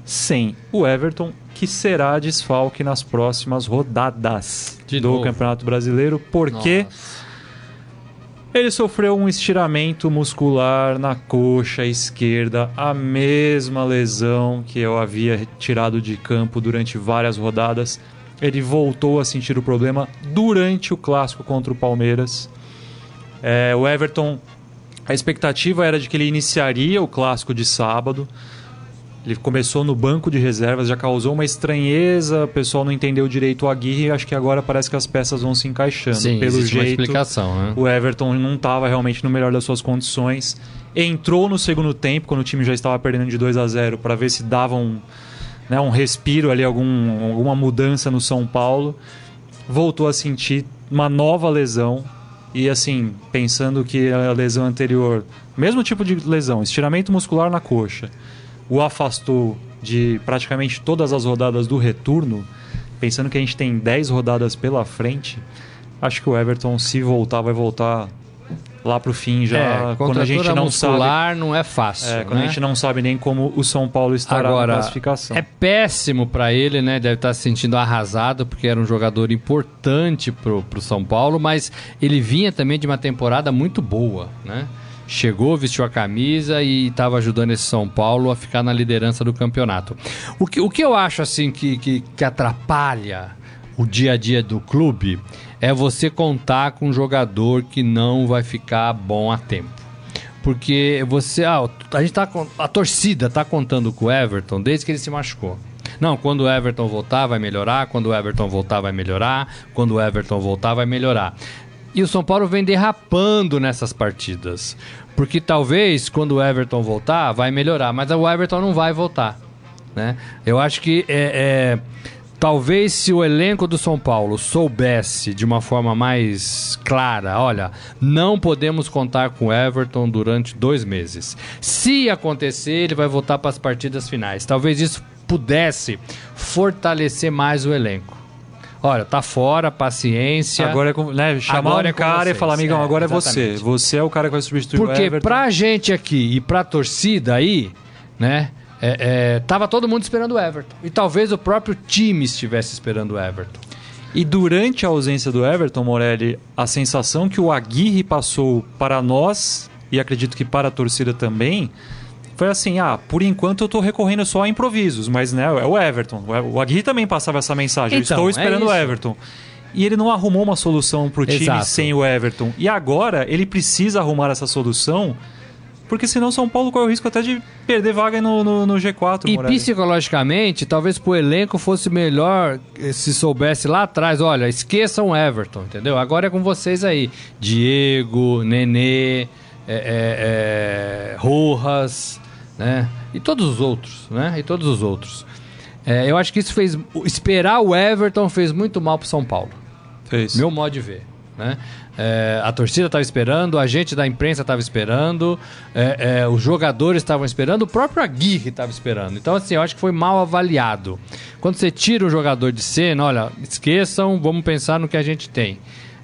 sem o Everton, que será desfalque nas próximas rodadas De do novo. Campeonato Brasileiro, porque Nossa. ele sofreu um estiramento muscular na coxa esquerda, a mesma lesão que eu havia tirado de campo durante várias rodadas. Ele voltou a sentir o problema durante o clássico contra o Palmeiras. É, o Everton, a expectativa era de que ele iniciaria o clássico de sábado. Ele começou no banco de reservas, já causou uma estranheza, o pessoal não entendeu direito o Aguirre e acho que agora parece que as peças vão se encaixando. Sim, Pelo jeito, explicação, né? o Everton não estava realmente no melhor das suas condições. Entrou no segundo tempo, quando o time já estava perdendo de 2 a 0 para ver se dava um, né, um respiro ali, algum, alguma mudança no São Paulo. Voltou a sentir uma nova lesão. E assim, pensando que a lesão anterior, mesmo tipo de lesão, estiramento muscular na coxa, o afastou de praticamente todas as rodadas do retorno, pensando que a gente tem 10 rodadas pela frente, acho que o Everton, se voltar, vai voltar lá pro fim já. é, quando a gente não sabe. muscular não é fácil. É, quando né? a gente não sabe nem como o São Paulo estará Agora, na classificação. é péssimo pra ele, né? Deve estar se sentindo arrasado, porque era um jogador importante pro, pro São Paulo, mas ele vinha também de uma temporada muito boa, né? Chegou, vestiu a camisa e estava ajudando esse São Paulo a ficar na liderança do campeonato. O que, o que eu acho, assim, que, que, que atrapalha o dia a dia do clube é você contar com um jogador que não vai ficar bom a tempo. Porque você. Ah, a gente tá. A torcida tá contando com o Everton desde que ele se machucou. Não, quando o Everton voltar vai melhorar, quando o Everton voltar vai melhorar, quando o Everton voltar vai melhorar. E o São Paulo vem derrapando nessas partidas. Porque talvez quando o Everton voltar vai melhorar, mas o Everton não vai voltar. Né? Eu acho que é, é, talvez se o elenco do São Paulo soubesse de uma forma mais clara, olha, não podemos contar com o Everton durante dois meses. Se acontecer, ele vai voltar para as partidas finais. Talvez isso pudesse fortalecer mais o elenco. Olha, tá fora, paciência. Agora é com, né, chamar Agora um é cara vocês. e falar, amigão, É, agora é exatamente. você. Você é o cara que vai substituir o Porque Everton. pra gente aqui e pra torcida aí, né? É, é, tava todo mundo esperando o Everton. E talvez o próprio time estivesse esperando o Everton. E durante a ausência do Everton, Morelli, a sensação que o Aguirre passou para nós, e acredito que para a torcida também, foi assim, ah, por enquanto eu tô recorrendo só a improvisos, mas né, é o Everton. O Aguirre também passava essa mensagem, eu Então, estou é esperando o isso. Everton. E ele não arrumou uma solução pro time Exato. sem o Everton. E agora ele precisa arrumar essa solução, porque senão São Paulo corre o risco até de perder vaga no, no, no G4, E Morelli. psicologicamente, talvez pro elenco fosse melhor eh, se soubesse lá atrás, olha, esqueçam o Everton, entendeu? Agora é com vocês aí. Diego, Nenê, é, é, é, Rojas, né? E todos os outros, né? E todos os outros. É, eu acho que isso fez. Esperar o Everton fez muito mal pro São Paulo. Fez. Meu modo de ver. Né? É, a torcida estava esperando, a gente da imprensa estava esperando, é, é, os jogadores estavam esperando, o próprio Aguirre estava esperando. Então, assim, eu acho que foi mal avaliado. Quando você tira um jogador de cena, olha, esqueçam, vamos pensar no que a gente tem.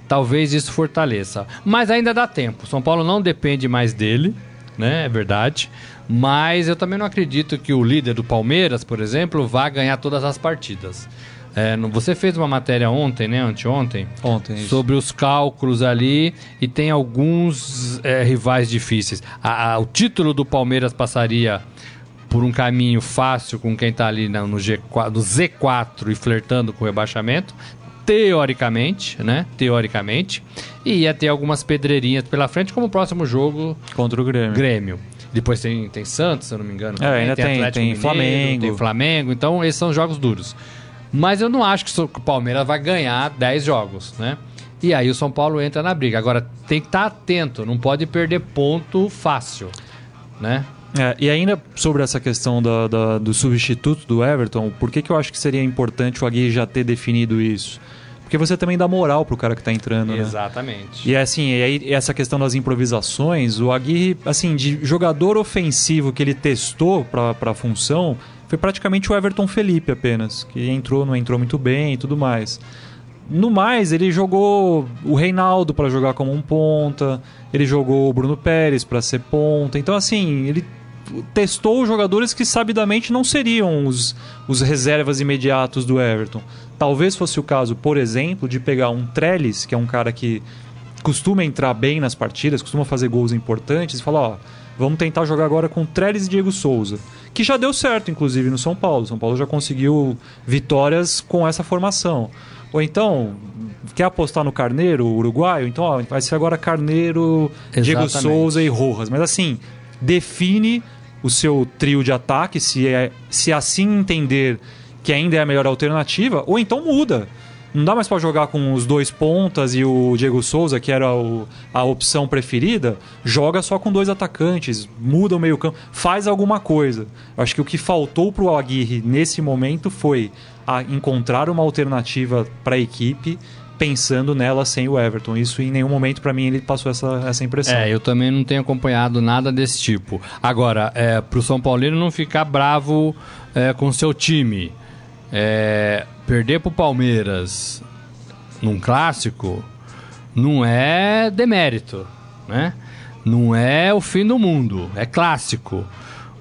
Talvez isso fortaleça. Mas ainda dá tempo. São Paulo não depende mais dele, né? É verdade. Mas eu também não acredito que o líder do Palmeiras, por exemplo, vá ganhar todas as partidas. É, você fez uma matéria ontem, né? Anteontem, Ontem, isso. sobre os cálculos ali e tem alguns é, rivais difíceis. A- a- o título do Palmeiras passaria por um caminho fácil com quem está ali na- no, G4, no Z4 e flertando com o rebaixamento, teoricamente, né? Teoricamente. E ia ter algumas pedreirinhas pela frente, como o próximo jogo Contra o Grêmio. Grêmio. Depois tem, tem Santos, se eu não me engano. É, ainda tem- Atlético tem Mineiro, Flamengo. Tem Flamengo. Então, esses são jogos duros. Mas eu não acho que o Palmeiras vai ganhar 10 jogos, né? E aí o São Paulo entra na briga. Agora, tem que estar atento. Não pode perder ponto fácil, né? É, e ainda sobre essa questão da- da- do substituto do Everton, por que, que eu acho que seria importante o Aguirre já ter definido isso? Porque você também dá moral pro cara que tá entrando, né? Exatamente. E é assim, e aí essa questão das improvisações, o Aguirre, assim, de jogador ofensivo que ele testou pra, pra função, foi praticamente o Everton Felipe apenas, que entrou, não entrou muito bem e tudo mais. No mais, ele jogou o Reinaldo pra jogar como um ponta, ele jogou o Bruno Pérez pra ser ponta. Então, assim, ele testou jogadores que sabidamente não seriam os, os reservas imediatos do Everton. Talvez fosse o caso, por exemplo, de pegar um Trellis, que é um cara que costuma entrar bem nas partidas, costuma fazer gols importantes, e falar, ó, vamos tentar jogar agora com Trellis e Diego Souza. Que já deu certo, inclusive, no São Paulo. São Paulo já conseguiu vitórias com essa formação. Ou então, quer apostar no Carneiro, o uruguaio? Então, ó, vai ser agora Carneiro, Diego Exatamente. Souza e Rojas. Mas assim, define o seu trio de ataque, se, é, se assim entender que ainda é a melhor alternativa, ou então muda. Não dá mais para jogar com os dois pontas e o Diego Souza, que era o- a opção preferida. Joga só com dois atacantes, muda o meio-campo, faz alguma coisa. Eu acho que o que faltou pro Aguirre nesse momento foi encontrar uma alternativa para a equipe, pensando nela sem o Everton. Isso em nenhum momento para mim ele passou essa, essa impressão. É, eu também não tenho acompanhado nada desse tipo. Agora, é, pro São Paulino não ficar bravo é, com seu time, é, perder pro Palmeiras num clássico não é demérito, né? Não é o fim do mundo, é clássico.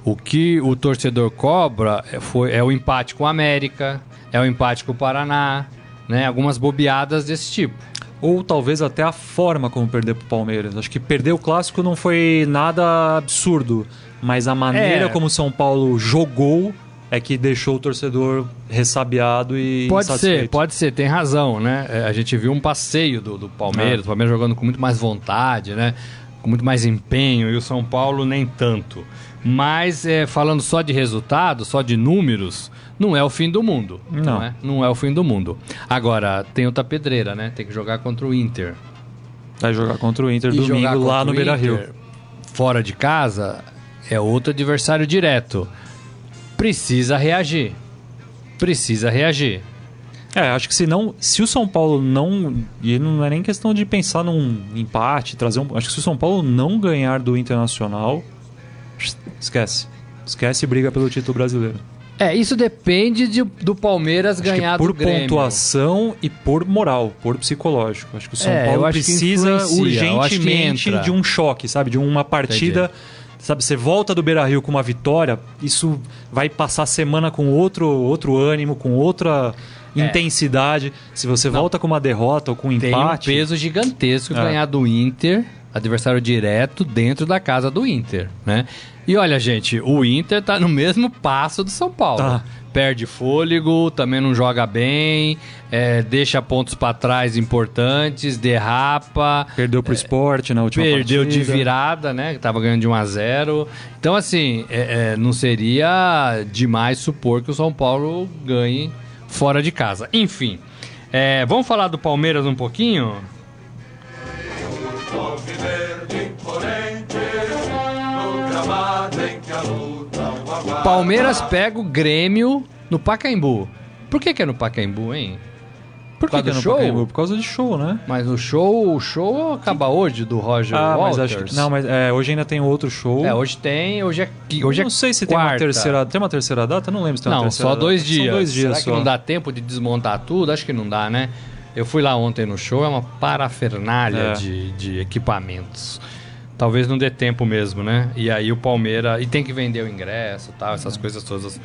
O que o torcedor cobra é, foi, é o empate com o América, é o empate com o Paraná, né? Algumas bobeadas desse tipo. Ou talvez até a forma como perder pro Palmeiras. Acho que perder o clássico não foi nada absurdo, mas a maneira É. como o São Paulo jogou é que deixou o torcedor ressabiado e Pode ser, pode ser, tem razão, né? É, a gente viu um passeio do, do Palmeiras, É. o Palmeiras jogando com muito mais vontade, né? Com muito mais empenho, e o São Paulo nem tanto. Mas é, falando só de resultado, só de números, não é o fim do mundo. Não. é? Não é o fim do mundo. Agora, tem outra pedreira, né? Tem que jogar contra o Inter. Vai jogar contra o Inter E domingo lá contra no o Beira Rio. Inter, Fora de casa, é outro adversário direto. Precisa reagir. Precisa reagir. É, acho que se não, se o São Paulo não, e não é nem questão de pensar num empate, trazer um, acho que se o São Paulo não ganhar do Internacional, esquece. Esquece e briga pelo título brasileiro. É, isso depende de- do Palmeiras Acho ganhar por do Grêmio. pontuação e por moral, por psicológico. Acho que o São É, Paulo precisa urgentemente de um choque, sabe? De uma partida. Sabe, você volta do Beira Rio com uma vitória, isso vai passar a semana com outro, outro ânimo, com outra intensidade. Se você volta com uma derrota ou com um Tem um empate. peso gigantesco É. ganhar do Inter, adversário direto, dentro da casa do Inter, né? E olha, gente, o Inter tá no mesmo passo do São Paulo. Tá. Perde fôlego, também não joga bem, é, deixa pontos pra trás importantes, derrapa. Perdeu pro esporte na última Perdeu de partida. virada, né? Que tava ganhando de 1 a 0 Então, assim, é- é, não seria demais supor que o São Paulo ganhe fora de casa. Enfim, é, vamos falar do Palmeiras um pouquinho? Palmeiras pega o Grêmio no Pacaembu. Por que, que é no Pacaembu, hein? Por que, causa que é do no show? Pacaembu? Por causa de show, né? Mas o show, o show acaba hoje do Roger Ah, mas acho que. Não, mas é, hoje ainda tem outro show. É, hoje tem, hoje é hoje não é sei se tem uma quarta. terceira. Tem uma terceira data? Não lembro se tem uma Não, terceira só data. dois dias. São dois dias Será só. que não dá tempo de desmontar tudo? Acho que não dá, né? Eu fui lá ontem no show, é uma parafernália É. de, de equipamentos. Talvez não dê tempo mesmo, né? E aí o Palmeiras. E tem que vender o ingresso e tal, essas coisas todas.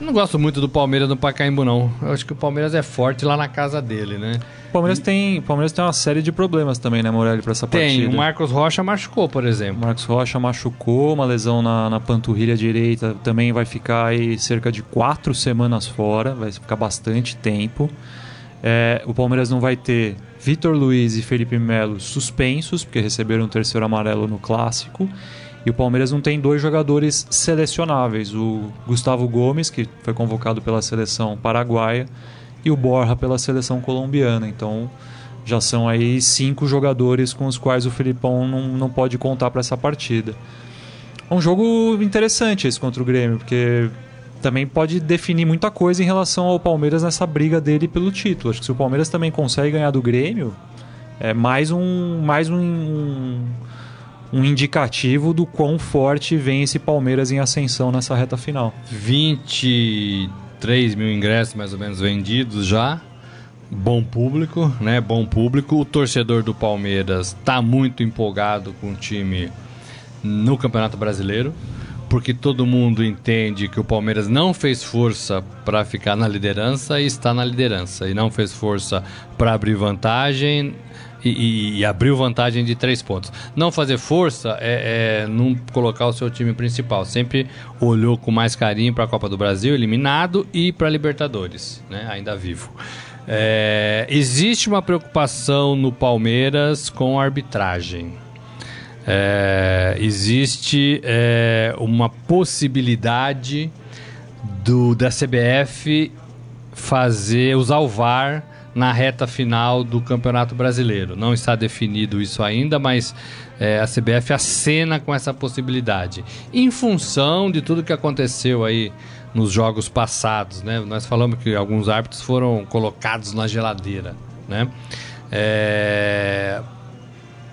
Eu não gosto muito do Palmeiras no Pacaembu, não. Eu acho que o Palmeiras é forte lá na casa dele, né? O Palmeiras tem, o Palmeiras tem uma série de problemas também, né, Morelli, pra essa Tem, partida. o Marcos Rocha machucou, por O exemplo. Marcos Rocha machucou, uma lesão na, na panturrilha direita, também vai ficar aí cerca de quatro semanas fora, vai ficar bastante tempo. É, o Palmeiras não vai ter Vitor Luiz e Felipe Melo suspensos, porque receberam o terceiro amarelo no clássico. E o Palmeiras não tem dois jogadores selecionáveis: o Gustavo Gomes, que foi convocado pela seleção paraguaia, e o Borja pela seleção colombiana. Então já são aí cinco jogadores com os quais o Filipão não, não pode contar para essa partida. É um jogo interessante esse contra o Grêmio, porque também pode definir muita coisa em relação ao Palmeiras nessa briga dele pelo título. Acho que se o Palmeiras também consegue ganhar do Grêmio, é mais um, mais um, um, um indicativo do quão forte vem esse Palmeiras em ascensão nessa reta final. 23 mil ingressos mais ou menos vendidos já. Bom público, né? Bom público. O torcedor do Palmeiras está muito empolgado com o time no Campeonato Brasileiro, porque todo mundo entende que o Palmeiras não fez força para ficar na liderança e está na liderança, e não fez força para abrir vantagem e, e- e abriu vantagem de três pontos. Não fazer força é, é não colocar o seu time principal. Sempre olhou com mais carinho para a Copa do Brasil, eliminado, e para a Libertadores, né? ainda vivo. É, existe uma preocupação no Palmeiras com a arbitragem. É, existe é, uma possibilidade do, da CBF fazer usar o VAR na reta final do Campeonato Brasileiro. Não está definido isso ainda, mas é, a CBF acena com essa possibilidade. Em função de tudo que aconteceu aí nos jogos passados, né? Nós falamos que alguns árbitros foram colocados na geladeira, né? É,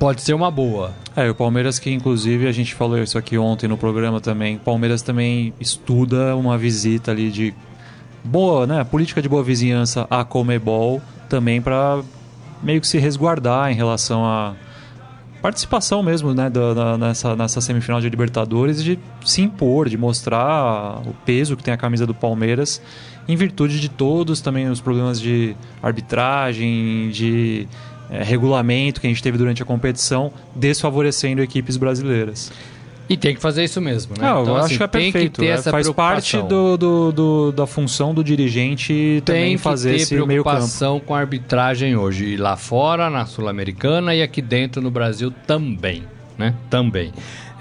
Pode ser uma boa. É, o Palmeiras que inclusive a gente falou isso aqui ontem no programa também. O Palmeiras também estuda uma visita ali de boa, né, política de boa vizinhança à Comebol também para meio que se resguardar em relação à participação mesmo, né, da, da- nessa, nessa semifinal de Libertadores de se impor, de mostrar o peso que tem a camisa do Palmeiras em virtude de todos também os problemas de arbitragem, de eh, regulamento que a gente teve durante a competição, desfavorecendo equipes brasileiras. E tem que fazer isso mesmo, né? Não, eu Então, acho assim, que é perfeito. que é, faz parte do, do- do- da função do dirigente também tem que fazer ter esse meio campo. preocupação com a arbitragem hoje. E lá fora, na Sul-Americana e aqui dentro no Brasil também, né? Também.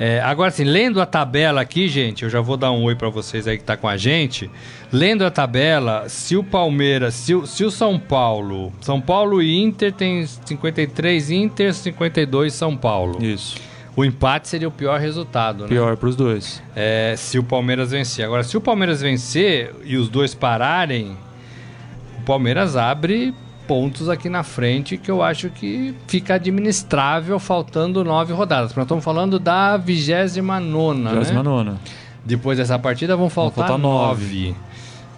É, agora, assim, lendo a tabela aqui, gente, eu já vou dar um oi pra vocês aí que tá com a gente. Lendo a tabela, se o Palmeiras, se o, se o São Paulo... São Paulo e Inter tem 53 Inter, 52 São Paulo. Isso. O empate seria o pior resultado, né? Pior para os dois. É, se o Palmeiras vencer. Agora, se o Palmeiras vencer e os dois pararem, o Palmeiras abre pontos aqui na frente que eu acho que fica administrável faltando nove rodadas. Nós estamos falando da 29 29 né? nona. depois dessa partida vão faltar, faltar nove.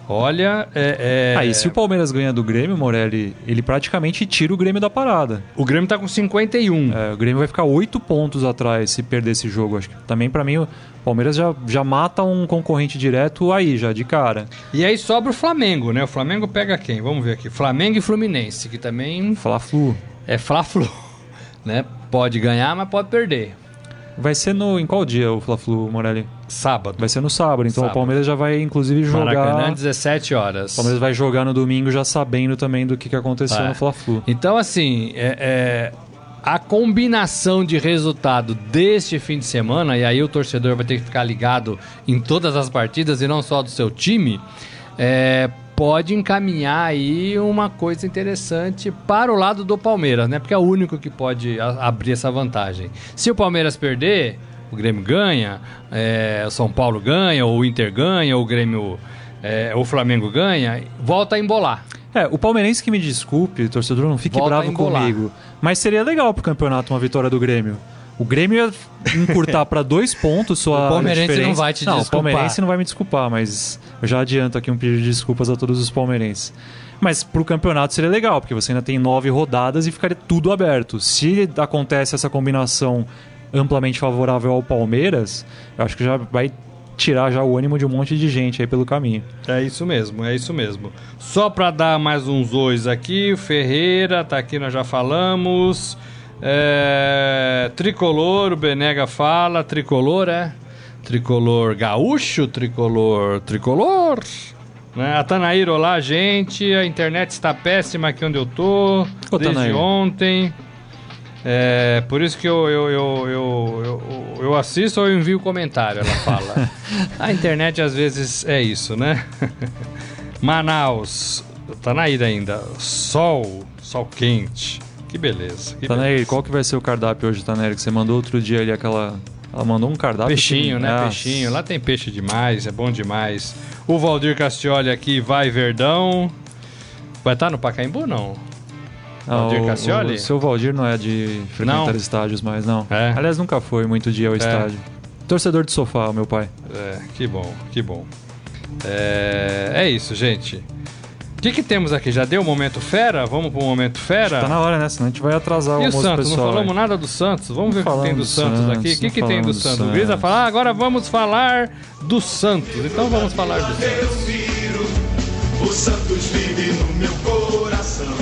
Olha, é, é- Aí, se o Palmeiras ganha do Grêmio, Morelli, ele praticamente tira o Grêmio da parada. o Grêmio tá com 51. É, o Grêmio vai ficar oito pontos atrás se perder esse jogo. Acho que também, pra mim, o Palmeiras já, já mata um concorrente direto aí, já de cara. E aí sobra o Flamengo, né? O Flamengo pega quem? Vamos ver aqui. Flamengo e Fluminense, que também Falar Flu. é Fla-Flu, né? Pode ganhar, mas pode perder. Vai ser no. Em qual dia o Fla-Flu, Morelli? Sábado. Vai ser no sábado. Então Sábado. o Palmeiras já vai, inclusive, jogar. Maracanã, 17 horas. O Palmeiras vai jogar no domingo já sabendo também do que, que aconteceu É. no Fla-Flu. Então, assim, é, é, a combinação de resultado deste fim de semana, e aí o torcedor vai ter que ficar ligado em todas as partidas e não só do seu time, é, pode encaminhar aí uma coisa interessante para o lado do Palmeiras, né? Porque é o único que pode abrir essa vantagem. Se o Palmeiras perder, o Grêmio ganha, é, o São Paulo ganha, ou o Inter ganha, ou o Grêmio, é, o Flamengo ganha, volta a embolar. É, o palmeirense que me desculpe, torcedor, não fique Volta bravo comigo. Mas seria legal pro campeonato uma vitória do Grêmio. O Grêmio ia encurtar para dois pontos sua O palmeirense diferença. não vai te não, desculpar. o palmeirense não vai me desculpar, mas eu já adianto aqui um pedido de desculpas a todos os palmeirenses. Mas pro campeonato seria legal, porque você ainda tem nove rodadas e ficaria tudo aberto. Se acontece essa combinação amplamente favorável ao Palmeiras, eu acho que já vai tirar já o ânimo de um monte de gente aí pelo caminho. É isso mesmo, é isso mesmo. Só para dar mais uns ois aqui, o Ferreira, tá aqui, nós já falamos. É, tricolor, o Benega fala, tricolor é? Tricolor gaúcho, tricolor, tricolor. Né? A Tanaíra, olá, gente. A internet está péssima aqui onde eu tô. Ô, desde Tanaíra. ontem. É, por isso que eu, eu, eu, eu, eu, eu assisto ou eu envio comentário, ela fala. A internet às vezes é isso, né? Manaus, tá na ida ainda. Sol, sol quente. Que beleza. Que Taneir, beleza. qual que vai ser o cardápio hoje, Taneir? Que você mandou outro dia ali aquela. Ela mandou um cardápio. Peixinho, que- né? Ah, Peixinho. Lá tem peixe demais, é bom demais. O Valdir Castioli aqui, vai Verdão. Vai estar no Pacaembu, não? ah, Valdir o- Cassioli? O seu Valdir não é de frequentar Não. estádios mais, não. É. Aliás, nunca foi muito dia ao estádio. Torcedor de sofá, o meu pai. É, que bom, que bom. É, é isso, gente. O que, que temos aqui? Já deu o momento fera? Vamos pro momento fera? Tá na hora, né? Senão a gente vai atrasar o E o almoço Santos? pessoal. Não falamos aí. nada do Santos. Vamos ver o que tem do do Santos, Santos, aqui. O que, não que tem do do Santos? O Santos. Grisa fala, ah, agora vamos falar do Santos. Então vamos falar do Santos. Eu viro, o Santos vive no meu coração.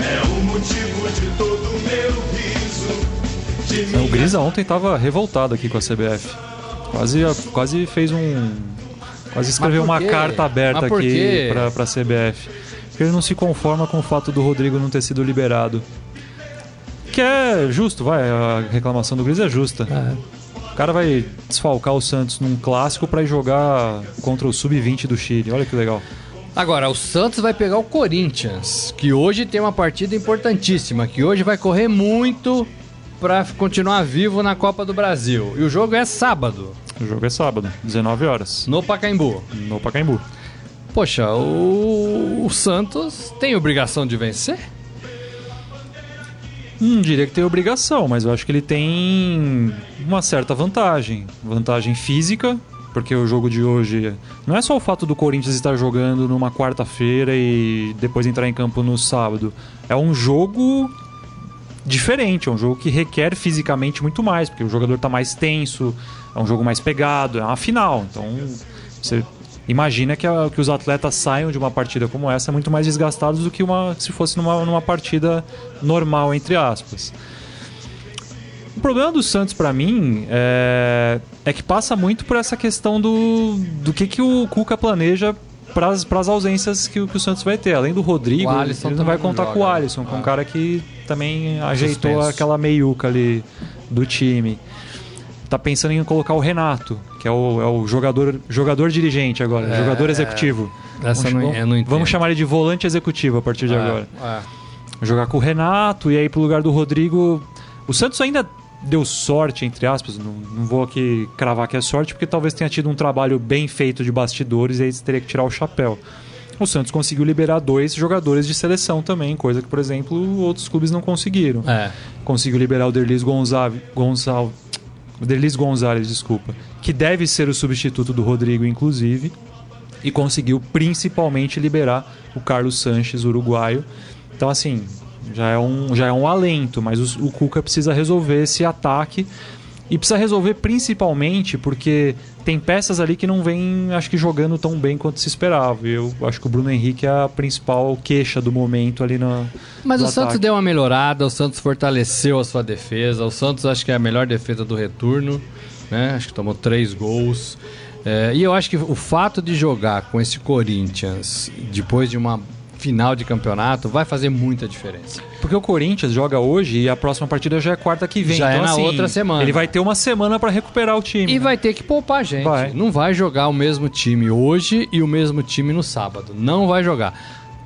É o motivo de todo o meu riso. De O Grisa ontem tava revoltado aqui com a CBF. Quase, quase fez um. Quase escreveu uma carta aberta aqui quê? pra, CBF. Porque ele não se conforma com o fato do Rodrigo não ter sido liberado. Que é justo, vai, a reclamação do Grisa é justa. O cara vai desfalcar o Santos num clássico pra ir jogar contra o Sub-20 do Chile. Olha que legal. Agora, o Santos vai pegar o Corinthians, que hoje tem uma partida importantíssima, que hoje vai correr muito pra continuar vivo na Copa do Brasil. E o jogo é sábado, O jogo é sábado, 19 horas, no Pacaembu. no Pacaembu. Poxa, o, o Santos tem obrigação de vencer? Não diria que tem obrigação, mas eu acho que ele tem uma certa vantagem. Vantagem física, porque o jogo de hoje não é só o fato do Corinthians estar jogando numa quarta-feira e depois entrar em campo no sábado. É um jogo diferente, é um jogo que requer fisicamente muito mais, porque o jogador está mais tenso, é um jogo mais pegado, é uma final. Então você imagina que, a- que os atletas saiam de uma partida como essa muito mais desgastados do que uma, se fosse numa, numa partida normal, entre aspas. O problema do Santos pra mim é, é que passa muito por essa questão do, do que, que o Cuca planeja para as ausências que, o- que o Santos vai ter. Além do Rodrigo, O ele não vai contar joga, com o né? Alisson, que é um Ah. cara que também ajeitou Suspenso. aquela meiuca ali do time. Tá pensando em colocar o Renato, que é o, é o jogador, jogador dirigente agora, É, jogador executivo. Essa vamos, não- não vamos chamar ele de volante executivo a partir de agora É, jogar com o Renato e aí pro lugar do Rodrigo. O Santos ainda deu sorte, entre aspas, não, não vou aqui cravar que é sorte, porque talvez tenha tido um trabalho bem feito de bastidores e aí você teria que tirar o chapéu. O Santos conseguiu liberar dois jogadores de seleção também, coisa que, por exemplo, outros clubes não conseguiram. é. Conseguiu liberar o Derlis Gonzalez, desculpa, que deve ser o substituto do Rodrigo, inclusive, e conseguiu principalmente liberar o Carlos Sanches, uruguaio. Então, assim, já é um, já é um alento, mas o, o Cuca precisa resolver esse ataque e precisa resolver principalmente porque tem peças ali que não vêm, acho que jogando tão bem quanto se esperava. Eu acho que o Bruno Henrique é a principal queixa do momento ali na. Mas o ataque. Santos deu uma melhorada, o Santos fortaleceu a sua defesa. O Santos acho que é a melhor defesa do retorno, né? Acho que tomou três gols. É, e eu acho que o fato de jogar com esse Corinthians depois de uma final de campeonato vai fazer muita diferença. Porque o Corinthians joga hoje e a próxima partida já é quarta que vem. Já então, é na assim, outra semana. Ele vai ter uma semana para recuperar o time. E né? vai ter que poupar gente. Vai. Não vai jogar o mesmo time hoje e o mesmo time no sábado. Não vai jogar.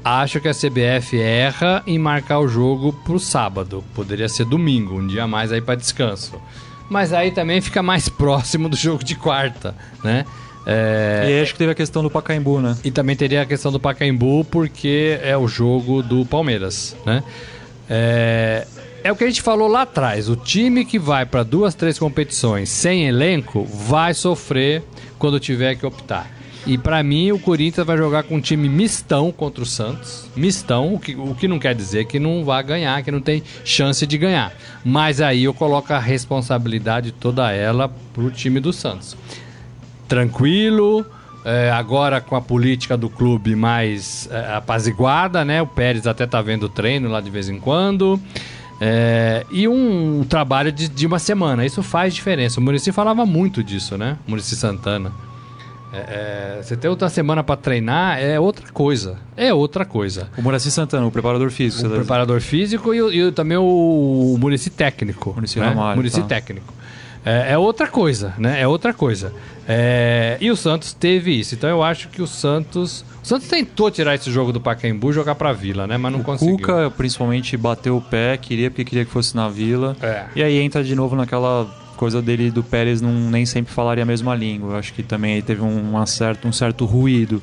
Acho que a CBF erra em marcar o jogo pro sábado. Poderia ser domingo, um dia a mais aí para descanso. Mas aí também fica mais próximo do jogo de quarta, né? É, E aí acho que teve a questão do Pacaembu, né? e também teria a questão do Pacaembu, porque é o jogo do Palmeiras, né? É, é o que a gente falou lá atrás. O time que vai para duas, três competições sem elenco vai sofrer quando tiver que optar. E para mim, o Corinthians vai jogar com um time mistão contra o Santos. Mistão, o que, o que não quer dizer que não vai ganhar, que não tem chance de ganhar. Mas aí eu coloco a responsabilidade toda ela pro time do Santos tranquilo. É, agora com a política do clube mais é, apaziguada, né? O Pérez até tá vendo treino lá de vez em quando. É, e um trabalho de, de uma semana. Isso faz diferença. O Murici falava muito disso, né? Murici Santana. É, é, você ter outra semana para treinar é outra coisa. É outra coisa. O Muraci Santana, o preparador físico. O tá preparador físico e, e também o, o Murici técnico. Muricy né? Ramalho, Muricy tá. técnico. É, é outra coisa, né? É outra coisa. É, e o Santos teve isso. Então eu acho que o Santos. O Santos tentou tirar esse jogo do Pacaembu e jogar pra Vila, né? Mas não O conseguiu. Cuca, principalmente, bateu o pé, queria porque queria que fosse na Vila. É. E aí entra de novo naquela coisa dele do Pérez não nem sempre falaria a mesma língua. Eu acho que também aí teve um, uma certo, um certo ruído.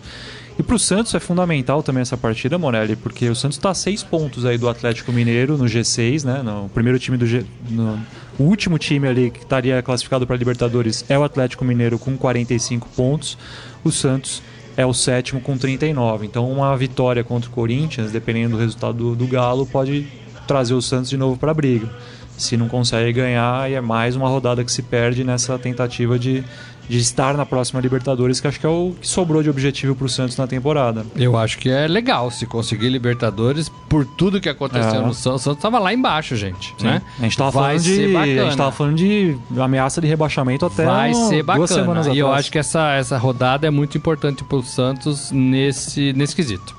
E pro Santos é fundamental também essa partida, Morelli, porque o Santos está a seis pontos aí do Atlético Mineiro no G6, né? No primeiro time do G, no, o último time ali que estaria classificado para Libertadores é o Atlético Mineiro com 45 pontos. O Santos é o sétimo com 39. Então uma vitória contra o Corinthians, dependendo do resultado do, do Galo, pode trazer o Santos de novo para a briga. Se não consegue ganhar, aí é mais uma rodada que se perde nessa tentativa de, de estar na próxima Libertadores, que acho que é o que sobrou de objetivo para o Santos na temporada. Eu acho que é legal se conseguir Libertadores por tudo que aconteceu É. no Santos. O Santos tava lá embaixo, gente. Né? A gente tava Vai falando de, bacana. a gente tava falando de ameaça de rebaixamento até Vai um- ser duas semanas bacana. E eu atrás. acho que essa, essa rodada é muito importante pro Santos nesse, nesse quesito.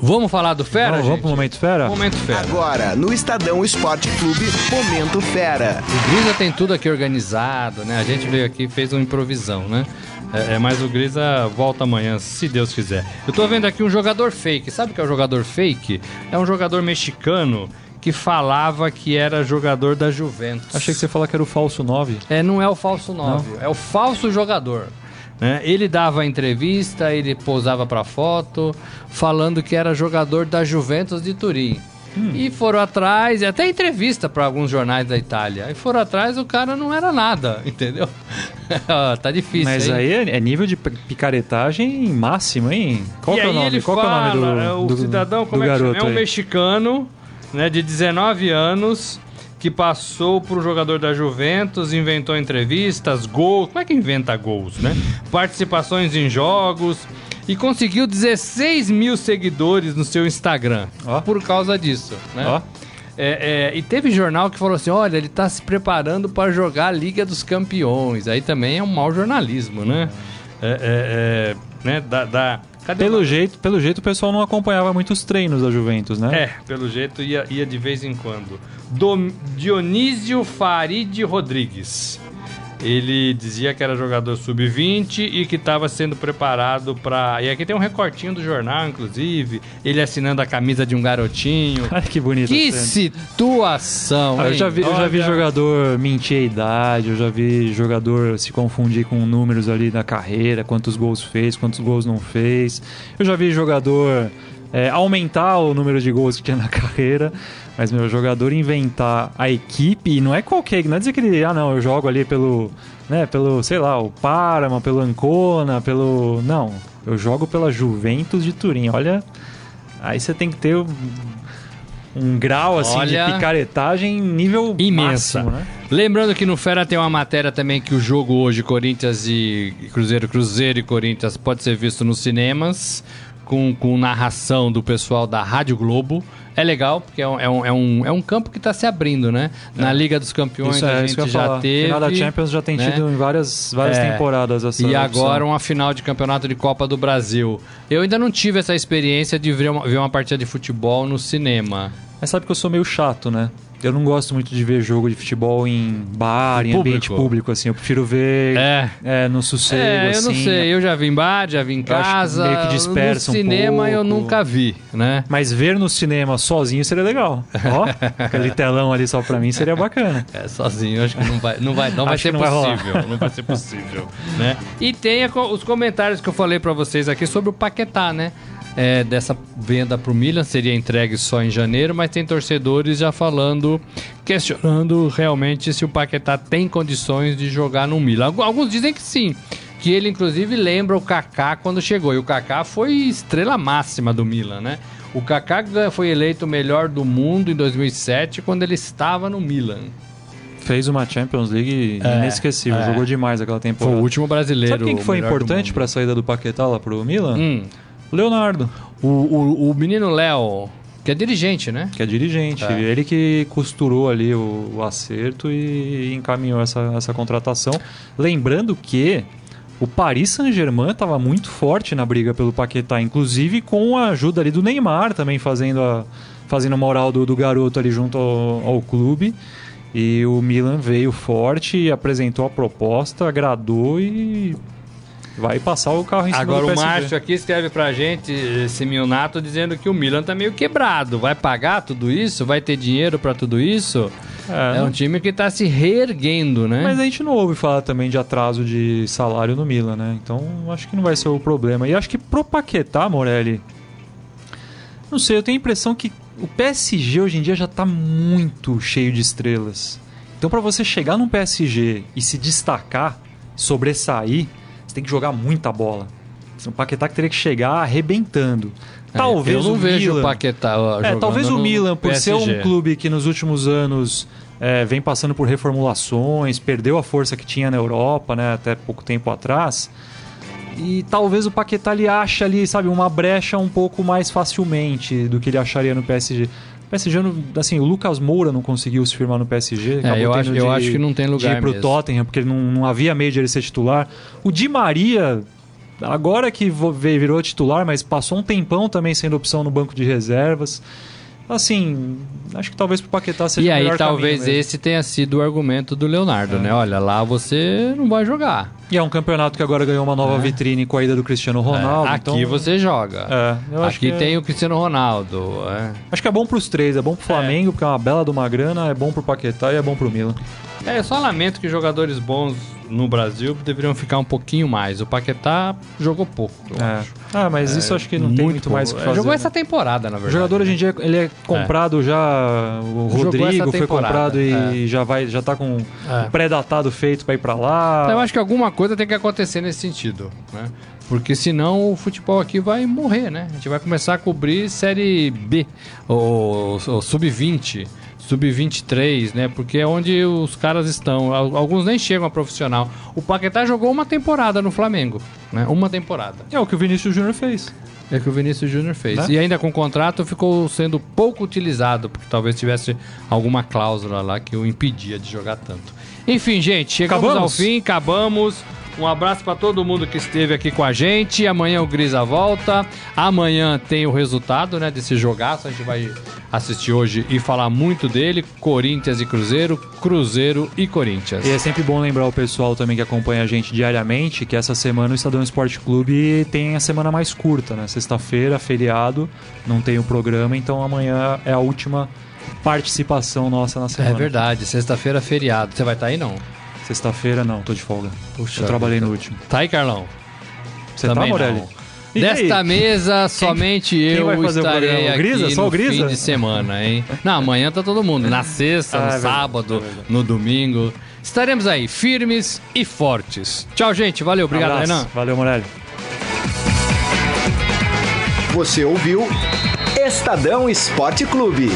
Vamos falar do Fera, Vamos, vamos pro momento fera? Momento Fera. Agora, no Estadão Esporte Clube, Momento Fera. O Grisa tem tudo aqui organizado, né? A gente veio aqui e fez uma improvisão, né? É, é, mas o Grisa volta amanhã, se Deus quiser. Eu tô vendo aqui um jogador fake. Sabe o que é o jogador fake? É um jogador mexicano que falava que era jogador da Juventus. Achei que você ia falar que era o falso 9. É, não é o falso 9, é o falso jogador. Né? Ele dava entrevista, ele posava pra foto, falando que era jogador da Juventus de Turim. E foram atrás, até entrevista para alguns jornais da Itália. E foram atrás, o cara não era nada, entendeu? tá difícil. Mas hein? aí é, é nível de picaretagem máximo, hein? Qual e que é o nome? ele Qual que é o fala, nome do, é, o do- cidadão, do como é que chama? É um aí? mexicano, né, de 19 anos, que passou por um jogador da Juventus, inventou entrevistas, gols, como é que inventa gols, né? Participações em jogos e conseguiu 16 mil seguidores no seu Instagram Ó. por causa disso, né? Ó. É, é, e teve jornal que falou assim: olha, ele tá se preparando para jogar a Liga dos Campeões. Aí também é um mau jornalismo, né? É, é, é, né? Da, da- cadê Pelo jeito, pelo jeito o pessoal não acompanhava muito os treinos da Juventus, né? é, pelo jeito ia, ia de vez em quando. Dom- Dionísio Farid Rodrigues. Ele dizia que era jogador sub-20 e que estava sendo preparado para. E aqui tem um recortinho do jornal, inclusive. Ele assinando a camisa de um garotinho. Olha que bonito. que cena. situação! Ah, eu já vi, eu já vi jogador mentir a idade, eu já vi jogador se confundir com números ali na carreira, quantos gols fez, quantos gols não fez. Eu já vi jogador é, aumentar o número de gols que tinha na carreira, mas meu jogador inventar a equipe, e não é qualquer, não é dizer que ele, ah não, eu jogo ali pelo, né, pelo, sei lá, o Parma, pelo Ancona, pelo, não, eu jogo pela Juventus de Turim. Olha, aí você tem que ter um, grau assim Olha, de picaretagem nível Imensa. máximo, né? Lembrando que no Fera tem uma matéria também que o jogo hoje, Corinthians e Cruzeiro, Cruzeiro e Corinthians, pode ser visto nos cinemas, com, com narração do pessoal da Rádio Globo. É legal, porque é um, é um, é um, é um campo que está se abrindo, né? Na Liga dos Campeões Isso a é, gente eu ia já falar. teve. Final da Champions já tem né? tido em várias, várias É. temporadas essa E opção. agora uma final de campeonato de Copa do Brasil. Eu ainda não tive essa experiência de ver uma, ver uma partida de futebol no cinema. Mas sabe que eu sou meio chato, né? Eu não gosto muito de ver jogo de futebol em bar, em Público. ambiente público, assim. Eu prefiro ver É. é, no sossego, É, eu assim. não sei. Eu já vi em bar, já vi em casa. meio que dispersa um no cinema eu pouco. nunca vi, né? Mas ver no cinema sozinho seria legal. Ó, aquele telão ali só pra mim seria bacana. É, sozinho, eu acho que não vai, não vai, não vai Acho ser não vai possível. não vai ser possível, né? E tem os comentários que eu falei pra vocês aqui sobre o Paquetá, né? É, dessa venda pro Milan seria entregue só em janeiro, mas tem torcedores já falando, questionando realmente se o Paquetá tem condições de jogar no Milan. Algu- Alguns dizem que sim, que ele inclusive lembra o Kaká quando chegou. E o Kaká foi estrela máxima do Milan, né? O Kaká foi eleito o melhor do mundo em 2007 quando ele estava no Milan. Fez uma Champions League É, inesquecível. é. Jogou demais aquela Foi temporada. o último brasileiro. Sabe quem que foi o importante mundo. pra saída do Paquetá lá pro Milan? Hum, Leonardo, o, o, o menino Léo, que é dirigente, né? que é dirigente. É. Ele que costurou ali o, o acerto e encaminhou essa, essa contratação. Lembrando que o Paris Saint-Germain estava muito forte na briga pelo Paquetá, inclusive com a ajuda ali do Neymar também fazendo a fazendo moral do, do garoto ali junto ao, ao clube. E o Milan veio forte, apresentou a proposta, agradou e vai passar o carro em cima Agora do o PSG. Márcio aqui escreve pra gente, esse Milnato, dizendo que o Milan tá meio quebrado. Vai pagar tudo isso? Vai ter dinheiro pra tudo isso? É, É um time que tá se reerguendo, né? Mas a gente não ouve falar também de atraso de salário no Milan, né? Então acho que não vai ser o problema. E acho que pro Paquetá, Morelli, não sei, eu tenho a impressão que o PSG hoje em dia já tá muito cheio de estrelas. Então pra você chegar num PSG e se destacar, sobressair, tem que jogar muita bola. O Paquetá que teria que chegar arrebentando. É, Talvez eu não o vejo Milan, o Paquetá é, talvez o Milan, por ser PSG. um clube que nos últimos anos é, vem passando por reformulações, perdeu a força que tinha na Europa, né, até pouco tempo atrás. E talvez o Paquetá ele acha ali, sabe, uma brecha um pouco mais facilmente do que ele acharia no PSG. O PSG, assim, o Lucas Moura não conseguiu se firmar no PSG. É, eu acho- eu acho que não tem De lugar ir pro mesmo. Tottenham, porque não, não havia meio de ele ser titular. O Di Maria, agora que virou titular, mas passou um tempão também sendo opção no banco de reservas. Assim, acho que talvez pro Paquetá seja E o aí melhor talvez caminho mesmo. esse tenha sido o argumento do Leonardo, né? Olha, lá você não vai jogar. E é um campeonato que agora ganhou uma nova É. vitrine com a ida do Cristiano Ronaldo. É, aqui então, você joga. É, eu acho Aqui que é- tem o Cristiano Ronaldo. é. Acho que é bom pros três, é bom pro Flamengo, porque é uma bela de uma grana, é bom pro Paquetá e é bom pro Milan. É, eu só lamento que jogadores bons no Brasil deveriam ficar um pouquinho mais. O Paquetá jogou pouco, eu É. acho. Ah, mas isso acho que não tem muito pouco. mais o que É, fazer. Jogou né? essa temporada, na O verdade. jogador hoje em dia ele é comprado já. O Rodrigo foi comprado e é. já vai já tá com É. o pré-datado feito pra ir pra lá. Então, eu acho que alguma coisa tem que acontecer nesse sentido, né? Porque senão o futebol aqui vai morrer, né? A gente vai começar a cobrir Série B, ou, ou Sub-20, Sub-23, né? Porque é onde os caras estão. Al- Alguns nem chegam a profissional. O Paquetá jogou uma temporada no Flamengo, né? Uma temporada. É o que o Vinícius Júnior fez. É que o Vinícius Júnior fez. Né? E ainda com o contrato ficou sendo pouco utilizado, porque talvez tivesse alguma cláusula lá que o impedia de jogar tanto. Enfim, gente, chegamos Acabamos? ao fim, acabamos. Um abraço para todo mundo que esteve aqui com a gente. Amanhã o Grisa volta. Amanhã tem o resultado, né, desse jogaço. A gente vai assistir hoje e falar muito dele. Corinthians e Cruzeiro, Cruzeiro e Corinthians. E é sempre bom lembrar o pessoal também que acompanha a gente diariamente que essa semana o Estadão Esporte Clube tem a semana mais curta, né? Sexta-feira, feriado, não tem o programa, então amanhã é a última participação nossa na É semana. verdade, sexta-feira feriado. Você vai estar aí não? Sexta-feira não, tô de folga. Puxa Eu trabalhei no último. Tá aí, Carlão? Você tá, Também Morelli? não. E Desta aí? mesa, somente quem eu o estarei? O aqui Grisa? Só no o Grisa? fim de semana, hein? Não, amanhã tá todo mundo. Na sexta, Ah, no é sábado, é verdade. no domingo. Estaremos aí, firmes e fortes. Tchau, gente. Valeu. Obrigado, Abraço. Renan. Valeu, Morelli. Você ouviu Estadão Esporte Clube.